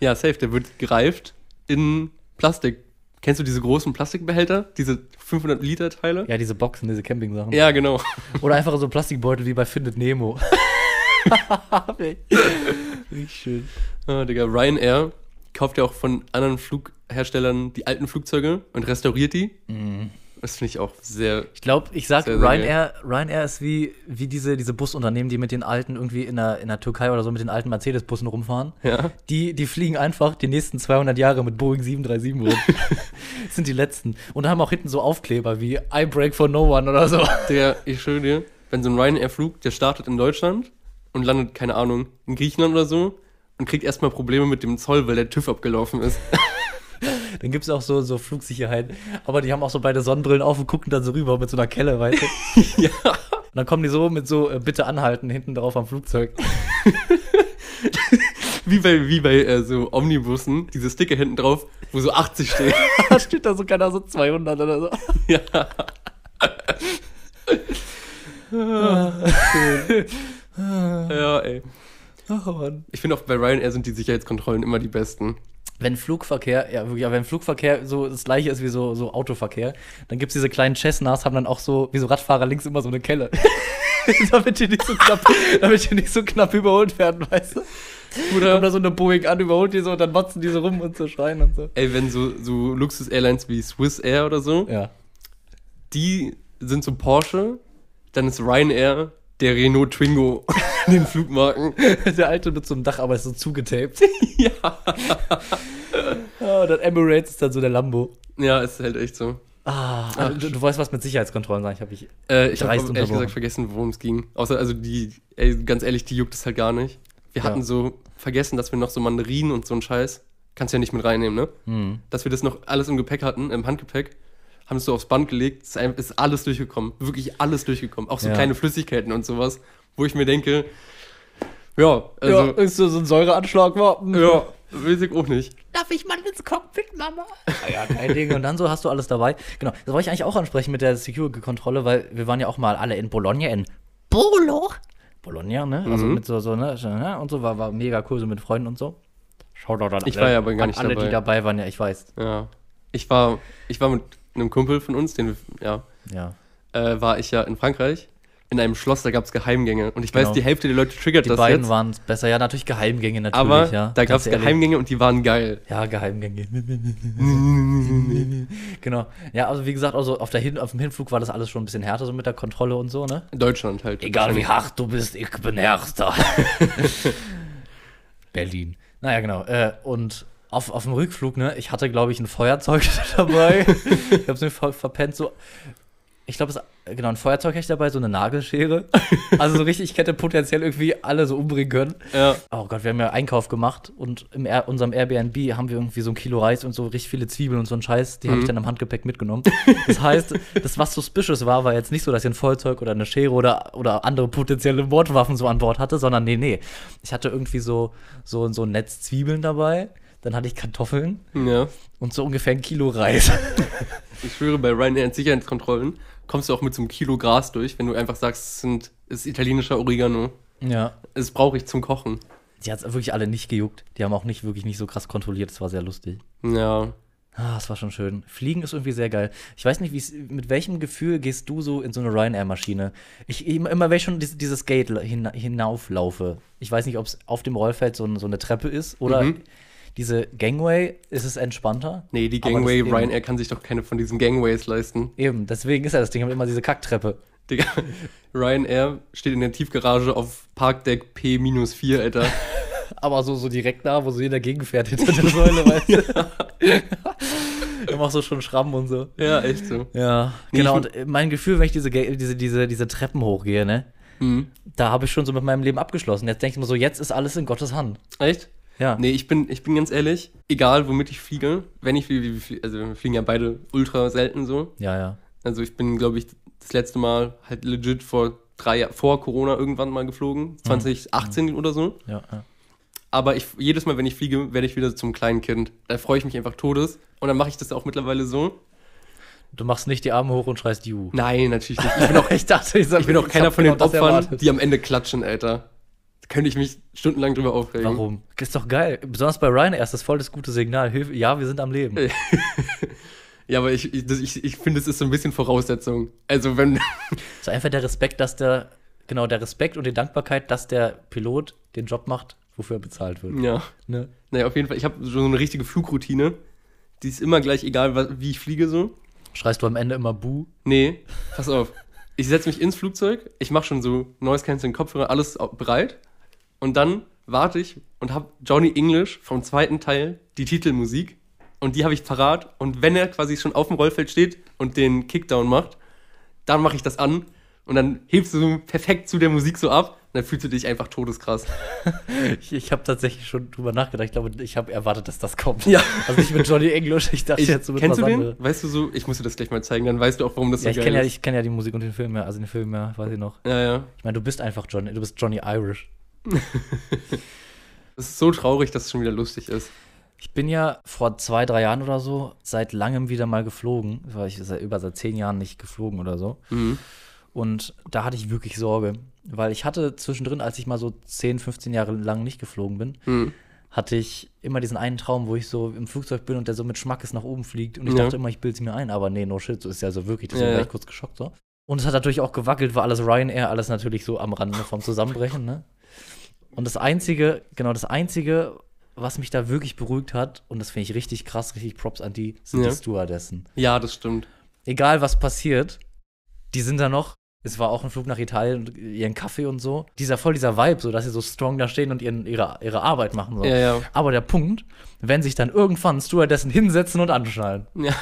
ja, safe, der wird gereift in Plastik. Kennst du diese großen Plastikbehälter? Diese 500 Liter Teile? ja, diese Boxen, diese Camping-Sachen. Ja, genau. Oder einfach so Plastikbeutel wie bei Findet Nemo. richtig schön. Ah, Digga, Ryanair kauft ja auch von anderen Flugherstellern die alten Flugzeuge und restauriert die. Mhm. Das finde ich auch sehr. Ich glaube, ich sag, Sehr, sehr Ryanair, Ryanair ist wie, wie diese, diese Busunternehmen, die mit den alten irgendwie in der, in der Türkei oder so mit den alten Mercedes-Bussen rumfahren. Ja. Die, die fliegen einfach die nächsten 200 Jahre mit Boeing 737 rum. das sind die letzten. Und haben auch hinten so Aufkleber wie I break for no one oder so. Digga, ich schwöre dir, wenn so ein Ryanair-Flug, der startet in Deutschland und landet, keine Ahnung, in Griechenland oder so und kriegt erstmal Probleme mit dem Zoll, weil der TÜV abgelaufen ist. Dann gibt es auch so, so Flugsicherheit. Aber die haben auch so beide Sonnenbrillen auf und gucken dann so rüber mit so einer Kelle, weißt du? ja. Und dann kommen die so mit so, äh, bitte anhalten, hinten drauf am Flugzeug. Wie bei, wie bei äh, so Omnibussen, diese Sticker hinten drauf, wo so 80 steht. da steht da so keiner so 200 oder so. ja. ja, ey. Ach Mann. Ich finde auch bei Ryanair sind die Sicherheitskontrollen immer die besten. Wenn Flugverkehr, ja wirklich, aber wenn Flugverkehr so das gleiche ist wie so, so Autoverkehr, dann gibt es diese kleinen Cessnas, haben dann auch so, wie so Radfahrer links immer so eine Kelle. damit die nicht so knapp, damit die nicht so knapp überholt werden, weißt du? Kommt da Oder, so eine Boeing an, überholt die so und dann motzen die so rum und so schreien und so. ey, wenn so, so Luxus-Airlines wie Swiss Air oder so, Ja. die sind so Porsche, dann ist Ryanair der Renault Twingo in den Flugmarken. Der alte mit so einem Dach, aber ist so zugetaped. ja. Ja, und dann Emirates ist dann so der Lambo. Ja, ist halt echt so. Ah, also du, du weißt, was mit Sicherheitskontrollen sagen. Ich habe ich. Äh, ich habe Dreist ehrlich gesagt vergessen, worum es ging. Außer, also die, ey, ganz ehrlich, die juckt es halt gar nicht. Wir Ja. hatten so vergessen, dass wir noch so Mandarinen und so einen Scheiß, kannst du ja nicht mit reinnehmen, ne? Hm. Dass wir das noch alles im Gepäck hatten, im Handgepäck, haben es so aufs Band gelegt, ist, alles durchgekommen. Wirklich alles durchgekommen. Auch so Ja. kleine Flüssigkeiten und sowas, wo ich mir denke, ja, also, ja, ist so, so ein Säureanschlag war. weiß ich auch nicht. Darf ich mal ins Cockpit, Mama? Ah ja, kein Ding. Und dann so hast du alles dabei. Genau, das wollte ich eigentlich auch ansprechen mit der Security-Kontrolle, weil wir waren ja auch mal alle in Bologna, in Bolo. Bologna, ne? Also Mhm. mit so, so, ne? ne? Und so war, war mega cool, so mit Freunden und so. Schaut doch dann Ich war ja aber gar an nicht alle, dabei. die dabei waren, ja, ich weiß. Ja. Ich war, ich war mit einem Kumpel von uns, den wir, ja, Ja. äh, war ich ja in Frankreich. In einem Schloss, da gab es Geheimgänge. Und ich weiß, Genau. die Hälfte der Leute triggert Die das beiden jetzt. waren besser. Ja, natürlich Geheimgänge, natürlich. aber ja, da gab es. Geheimgänge und die waren geil. Ja, Geheimgänge. genau. Ja, also wie gesagt, also auf, der Hin auf dem Hinflug war das alles schon ein bisschen härter so mit der Kontrolle und so, ne? In Deutschland halt. Egal wie hart du bist, ich bin härter. Berlin. Naja, genau. Äh, und auf, auf dem Rückflug, ne, ich hatte, glaube ich, ein Feuerzeug dabei. ich hab's mir ver verpennt, so. Ich glaube, es genau, ein Feuerzeug hatte ich dabei, so eine Nagelschere. Also so richtig, ich hätte potenziell irgendwie alle so umbringen können. Ja. Oh Gott, wir haben ja Einkauf gemacht und in Air, unserem Airbnb haben wir irgendwie so ein Kilo Reis und so richtig viele Zwiebeln und so ein Scheiß, die habe ich dann im Handgepäck mitgenommen. Das heißt, das, was suspicious war, war jetzt nicht so, dass ich ein Feuerzeug oder eine Schere oder, oder andere potenzielle Mordwaffen so an Bord hatte, sondern nee, nee. Ich hatte irgendwie so, so, so ein Netz Zwiebeln dabei, dann hatte ich Kartoffeln ja. und so ungefähr ein Kilo Reis. Ich schwöre, bei Ryanair in Sicherheitskontrollen kommst du auch mit so einem Kilo Gras durch, wenn du einfach sagst, es sind, es ist italienischer Oregano. ja. Das brauche ich zum Kochen. Die hat es wirklich alle nicht gejuckt. Die haben auch nicht wirklich nicht so krass kontrolliert. Das war sehr lustig. Ja. Ah, das war schon schön. Fliegen ist irgendwie sehr geil. Ich weiß nicht, mit welchem Gefühl gehst du so in so eine Ryanair-Maschine? Ich immer, immer wenn ich schon dieses, dieses Gate hin, hinauflaufe. Ich weiß nicht, ob es auf dem Rollfeld so, ein- so eine Treppe ist oder Mhm. Diese Gangway, ist es entspannter? Nee, die Gangway, eben- Ryanair kann sich doch keine von diesen Gangways leisten. Eben, deswegen ist ja das Ding haben immer diese Kacktreppe. Digga, Ryanair steht in der Tiefgarage auf Parkdeck P-4, Alter. Aber so, so direkt da, wo so jeder gegenfährt hinter der Säule, weißt du? Da machst du schon Schrammen und so. ja, echt so. Ja, Nee, genau. Und äh, mein Gefühl, wenn ich diese, diese, diese, diese Treppen hochgehe, ne? Mhm. Da habe ich schon so mit meinem Leben abgeschlossen. Jetzt denke ich mir so, jetzt ist alles in Gottes Hand. Echt? Ja. Nee, ich bin, ich bin ganz ehrlich, egal womit ich fliege, wenn ich fliege, also wir fliegen ja beide ultra selten so. Ja, ja. Also ich bin, glaube ich, das letzte Mal halt legit vor drei Jahren, vor Corona irgendwann mal geflogen, 2018 oder so. Ja, ja. Aber ich, jedes Mal, wenn ich fliege, werde ich wieder zum kleinen Kind. Da freue ich mich einfach todes. Und dann mache ich das auch mittlerweile so. Du machst nicht die Arme hoch und schreist You. Nein, natürlich nicht. Ich bin auch, ich dachte, ich, ich bin auch keiner von den genau Opfern, die am Ende klatschen, Alter. Könnte ich mich stundenlang drüber aufregen. Warum? Ist doch geil. Besonders bei Ryanair ist das voll das gute Signal. Hilfe, ja, wir sind am Leben. Ja, aber ich, ich, ich, ich finde, es ist so ein bisschen Voraussetzung. Also wenn, ist einfach der Respekt, dass der, genau, der Respekt und die Dankbarkeit, dass der Pilot den Job macht, wofür er bezahlt wird. ja. Ne? Naja, auf jeden Fall, ich habe so eine richtige Flugroutine. Die ist immer gleich, egal wie ich fliege so. Schreist du am Ende immer Bu? Nee, pass auf. Ich setze mich ins Flugzeug, ich mache schon so Noise Cancelling Kopfhörer, alles bereit. Und dann warte ich und habe Johnny English vom zweiten Teil die Titelmusik. Und die habe ich parat. Und wenn er quasi schon auf dem Rollfeld steht und den Kickdown macht, dann mache ich das an. Und dann hebst du so perfekt zu der Musik so ab. Und dann fühlst du dich einfach todeskrass. Ich, ich habe tatsächlich schon drüber nachgedacht. Ich glaube, ich habe erwartet, dass das kommt. Ja. Also nicht mit Johnny English. Ich dachte Ich, jetzt so mit kennst du den? anderes. Weißt du so, ich muss dir das gleich mal zeigen, dann weißt du auch, warum das Ja, so ich geil kenne ja, ist. ich kenn ja die Musik und den Film ja. Also den Film ja, weiß ich noch. ja, ja. Ich meine, du bist einfach Johnny. Du bist Johnny Irish. Es ist so traurig, dass es schon wieder lustig ist. Ich bin ja vor zwei, drei Jahren oder so seit langem wieder mal geflogen. Das war ich seit über seit zehn Jahren nicht geflogen oder so. Mhm. Und da hatte ich wirklich Sorge. Weil ich hatte zwischendrin, als ich mal so 10, 15 Jahre lang nicht geflogen bin, Mhm. hatte ich immer diesen einen Traum, wo ich so im Flugzeug bin und der so mit Schmackes nach oben fliegt. Und ich Ja. dachte immer, ich bilde sie mir ein. Aber nee, no shit, so ist ja so wirklich. Deswegen Ja, war ja. ich kurz geschockt so. Und es hat natürlich auch gewackelt, war alles Ryanair, alles natürlich so am Rande vom Zusammenbrechen, ne? Und das Einzige, genau das Einzige, was mich da wirklich beruhigt hat, und das finde ich richtig krass, richtig Props an die, sind Ja. die Stewardessen. Ja, das stimmt. Egal was passiert, die sind da noch. Es war auch ein Flug nach Italien und ihren Kaffee und so. Dieser voll dieser Vibe, so dass sie so strong da stehen und ihren, ihre, ihre Arbeit machen. So. Ja, ja. Aber der Punkt, wenn sich dann irgendwann Stewardessen hinsetzen und anschnallen. Ja.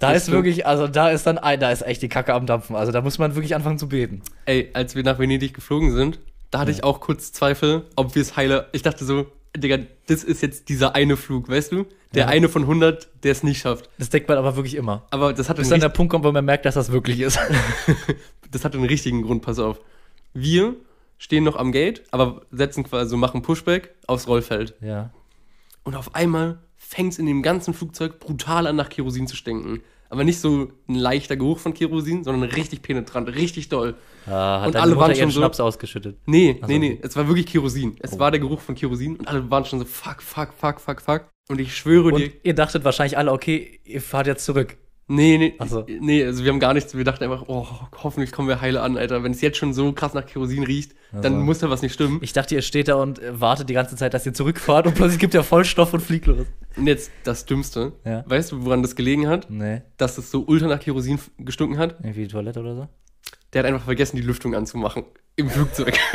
Da ist stimmt. wirklich, also da ist dann, da ist echt die Kacke am Dampfen. Also da muss man wirklich anfangen zu beten. Ey, als wir nach Venedig geflogen sind, da hatte ich auch kurz Zweifel, ob wir es heile. Ich dachte so, Digga, das ist jetzt dieser eine Flug, weißt du? Der Ja. eine von 100, der es nicht schafft. Das denkt man aber wirklich immer. Aber das hatte, Bis dann der Punkt kommt, wo man merkt, dass das wirklich ist. das hatte einen richtigen Grund, pass auf. Wir stehen noch am Gate, aber setzen quasi, machen Pushback aufs Rollfeld. ja. Und auf einmal fängt es in dem ganzen Flugzeug brutal an, nach Kerosin zu stinken. Aber nicht so ein leichter Geruch von Kerosin, sondern richtig penetrant, richtig doll. Ah, hat Und alle Mutter waren schon so- Schnaps ausgeschüttet. Nee, Ach so, nee, nee, es war wirklich Kerosin. Es Oh. war der Geruch von Kerosin und alle waren schon so, fuck, fuck, fuck, fuck, fuck. Und ich schwöre Und dir, ihr dachtet wahrscheinlich alle, okay, ihr fahrt jetzt zurück. Nee, nee, Ach so. nee, also wir haben gar nichts, wir dachten einfach, oh, hoffentlich kommen wir heile an, Alter. Wenn es jetzt schon so krass nach Kerosin riecht, Ach dann muss da was nicht stimmen. Ich dachte, ihr steht da und äh, wartet die ganze Zeit, dass ihr zurückfahrt und plötzlich gibt ihr Vollstoff und fliegt los. Und jetzt das Dümmste. Ja. Weißt du, woran das gelegen hat? Nee, Dass es so ultra nach Kerosin gestunken hat? irgendwie die Toilette oder so. Der hat einfach vergessen, die Lüftung anzumachen. Im Flugzeug.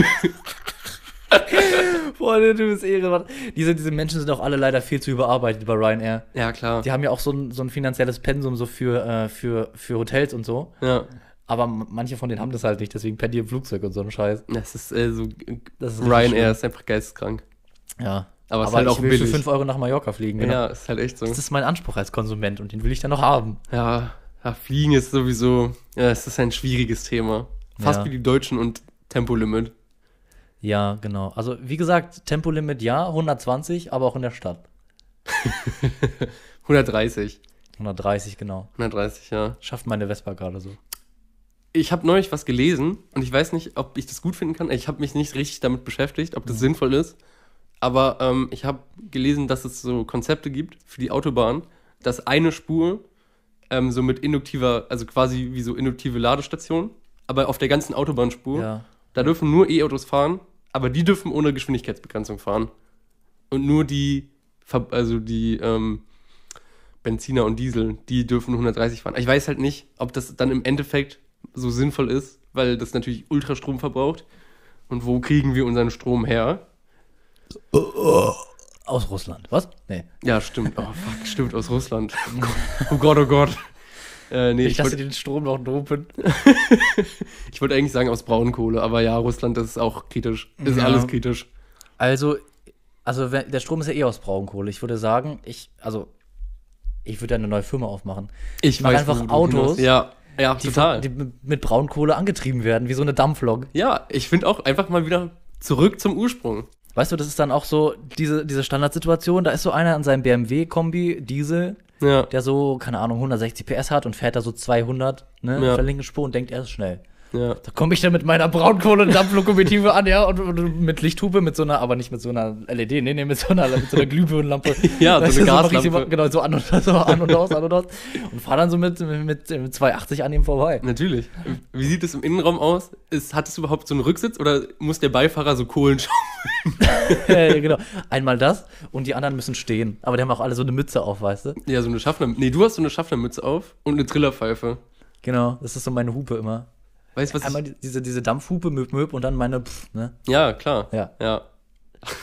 Boah, du bist Ehre. Mann. Diese, diese Menschen sind auch alle leider viel zu überarbeitet bei Ryanair. ja, klar. Die haben ja auch so ein, so ein finanzielles Pensum so für, äh, für, für Hotels und so. Ja. Aber manche von denen haben das halt nicht, deswegen pennen die im Flugzeug und so ein Scheiß. Das ist äh, so. Das ist Ryanair ist einfach geisteskrank. Ja. Aber es ist halt ich auch will billig. für 5 Euro nach Mallorca fliegen. Genau. Ja, ist halt echt so. Das ist mein Anspruch als Konsument und den will ich dann noch haben. Ja, ja, Fliegen ist sowieso, ja, es ist ein schwieriges Thema. Fast Ja. wie die Deutschen und Tempolimit. Ja, genau. Also, wie gesagt, Tempolimit ja, 120, aber auch in der Stadt. 130. 130, genau. 130, ja. Schafft meine Vespa gerade so. Ich habe neulich was gelesen und ich weiß nicht, ob ich das gut finden kann. Ich habe mich nicht richtig damit beschäftigt, ob das sinnvoll ist. Aber ähm, ich habe gelesen, dass es so Konzepte gibt für die Autobahn, dass eine Spur ähm, so mit induktiver, also quasi wie so induktive Ladestation, aber auf der ganzen Autobahnspur, Ja. Da dürfen nur E-Autos fahren, aber die dürfen ohne Geschwindigkeitsbegrenzung fahren. Und nur die, also die ähm, Benziner und Diesel, die dürfen 130 fahren. Ich weiß halt nicht, ob das dann im Endeffekt so sinnvoll ist, weil das natürlich Ultrastrom verbraucht. Und wo kriegen wir unseren Strom her? Aus Russland. Was? Nee. Ja, stimmt. Oh, fuck, stimmt, aus Russland. Oh Gott, oh Gott. Äh, nee, Ich ich lasse wollte den Strom noch dopen. ich wollt eigentlich sagen aus Braunkohle, aber ja, Russland, das ist auch kritisch. Ist Ja. alles kritisch. Also, Also der Strom ist ja eh aus Braunkohle. Ich würde sagen, ich, also ich würde eine neue Firma aufmachen. Ich mach weiß, einfach Autos, Ja, ja, Die, total. die mit Braunkohle angetrieben werden, wie so eine Dampflok. ja, ich finde auch einfach mal wieder zurück zum Ursprung. Weißt du, das ist dann auch so diese, diese Standardsituation, da ist so einer an seinem BMW-Kombi, Diesel, Ja. der so, keine Ahnung, 160 PS hat und fährt da so 200, ne, Ja. auf der linken Spur und denkt, er ist schnell. Ja. Da komme ich dann mit meiner Braunkohle-Dampflokomotive an, ja, und, und mit Lichthupe, mit so einer, aber nicht mit so einer LED, nee, nee, mit so einer, mit so einer Glühbirnenlampe. Ja, so eine Gaslampe. sie- Genau, so an und, so an und aus, an und aus. Und fahr dann so mit, mit, mit 280 an ihm vorbei. Natürlich. Wie sieht es im Innenraum aus? Ist, hat es überhaupt so einen Rücksitz oder muss der Beifahrer so Kohlen ja, genau. Einmal das und die anderen müssen stehen. Aber die haben auch alle so eine Mütze auf, weißt du? Ja, so eine Schaffner. Nee, du hast so eine Schaffnermütze auf und eine Trillerpfeife. Genau, das ist so meine Hupe immer. Weißt du, was Einmal ich, die- diese, diese Dampfhupe, Möb, Möb und dann meine Pff, ne? Ja, klar. Ja. Ja.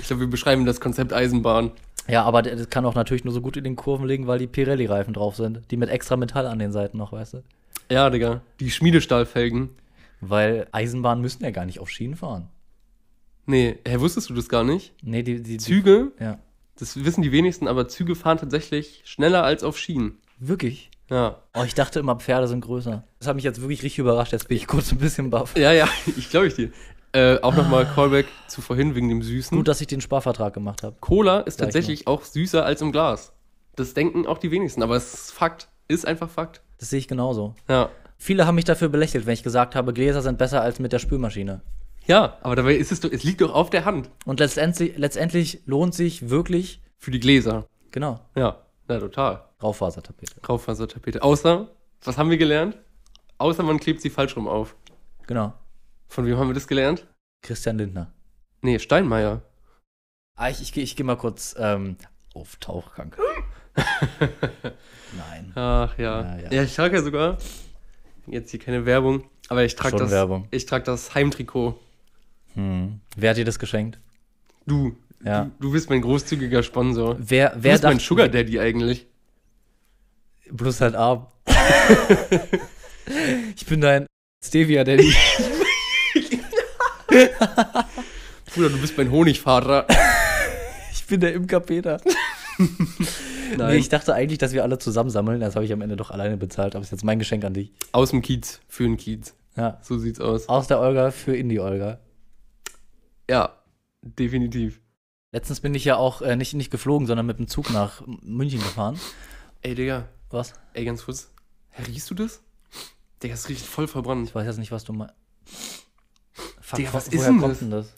Ich glaube, wir beschreiben das Konzept Eisenbahn. Ja, aber das kann auch natürlich nur so gut in den Kurven liegen, weil die Pirelli-Reifen drauf sind. Die mit extra Metall an den Seiten noch, weißt du? Ja, Digga. Die Schmiedestahlfelgen. Weil Eisenbahnen müssen ja gar nicht auf Schienen fahren. Nee, hä, wusstest du das gar nicht? Nee, die, die, die Züge, Ja. das wissen die wenigsten, aber Züge fahren tatsächlich schneller als auf Schienen. Wirklich? Ja. Oh, ich dachte immer, Pferde sind größer. Das hat mich jetzt wirklich richtig überrascht. Jetzt bin ich kurz ein bisschen baff. Ja, ja, ich glaube ich dir. Äh, auch nochmal Callback zu vorhin wegen dem Süßen. Gut, dass ich den Sparvertrag gemacht habe. Cola ist Sag ich tatsächlich auch süßer als im Glas. Das denken auch die wenigsten, aber es ist Fakt. Ist einfach Fakt. Das sehe ich genauso. Ja. Viele haben mich dafür belächelt, wenn ich gesagt habe, Gläser sind besser als mit der Spülmaschine. Ja, aber dabei ist es doch, es liegt doch auf der Hand. Und letztendlich, letztendlich lohnt sich wirklich, Für die Gläser. genau, Ja, ja, total. Raufasertapete. Raufasertapete. Außer, was haben wir gelernt? Außer man klebt sie falsch rum auf. Genau. Von wem haben wir das gelernt? Christian Lindner. Nee, Steinmeier. Ah, ich, ich, geh- ich gehe mal kurz ähm, auf Tauchgang. Nein. Ach ja. Ja, Ja, ja. ich trage ja sogar, jetzt hier keine Werbung, aber ich trage Schon das, Werbung. ich trage das Heimtrikot. Hm. Wer hat dir das geschenkt? Du, Ja. du, du bist mein großzügiger Sponsor. Wer, Du wer bist mein dachte- Sugar Daddy eigentlich. Bloß halt arm. ich bin dein Stevia Daddy. Bruder, du bist mein Honigvater. Ich bin der Imker Peter. Nein. Nee, ich dachte eigentlich, dass wir alle zusammen sammeln. Das habe ich am Ende doch alleine bezahlt. Aber ist jetzt mein Geschenk an dich. Aus dem Kiez, für den Kiez. Ja. So sieht's aus. Aus der Olga für Indie Olga. Ja, definitiv. Letztens bin ich ja auch äh, nicht, nicht geflogen, sondern mit dem Zug nach München gefahren. Ey, Digga, was? Ey, ganz kurz. Riechst du das? Digga, das riecht voll verbrannt. Ich weiß jetzt nicht, was du meinst. Fuck, Digga, was ist denn kommt das? denn das?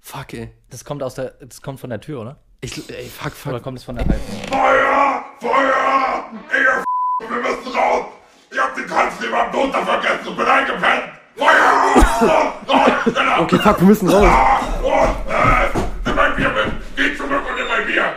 Fuck, ey. Das kommt aus der. Das kommt von der Tür, oder? Ich, ey, fuck, fuck. Oder kommt es von der Heizung? Feuer! Feuer! Ey, wir müssen raus! Ich hab den Kanzler über dem Motor vergessen und bin eingepennt! Feuer! okay, fuck, wir müssen raus! Und, äh, nimm mein Bier mit! Geh zurück und nimm mein Bier!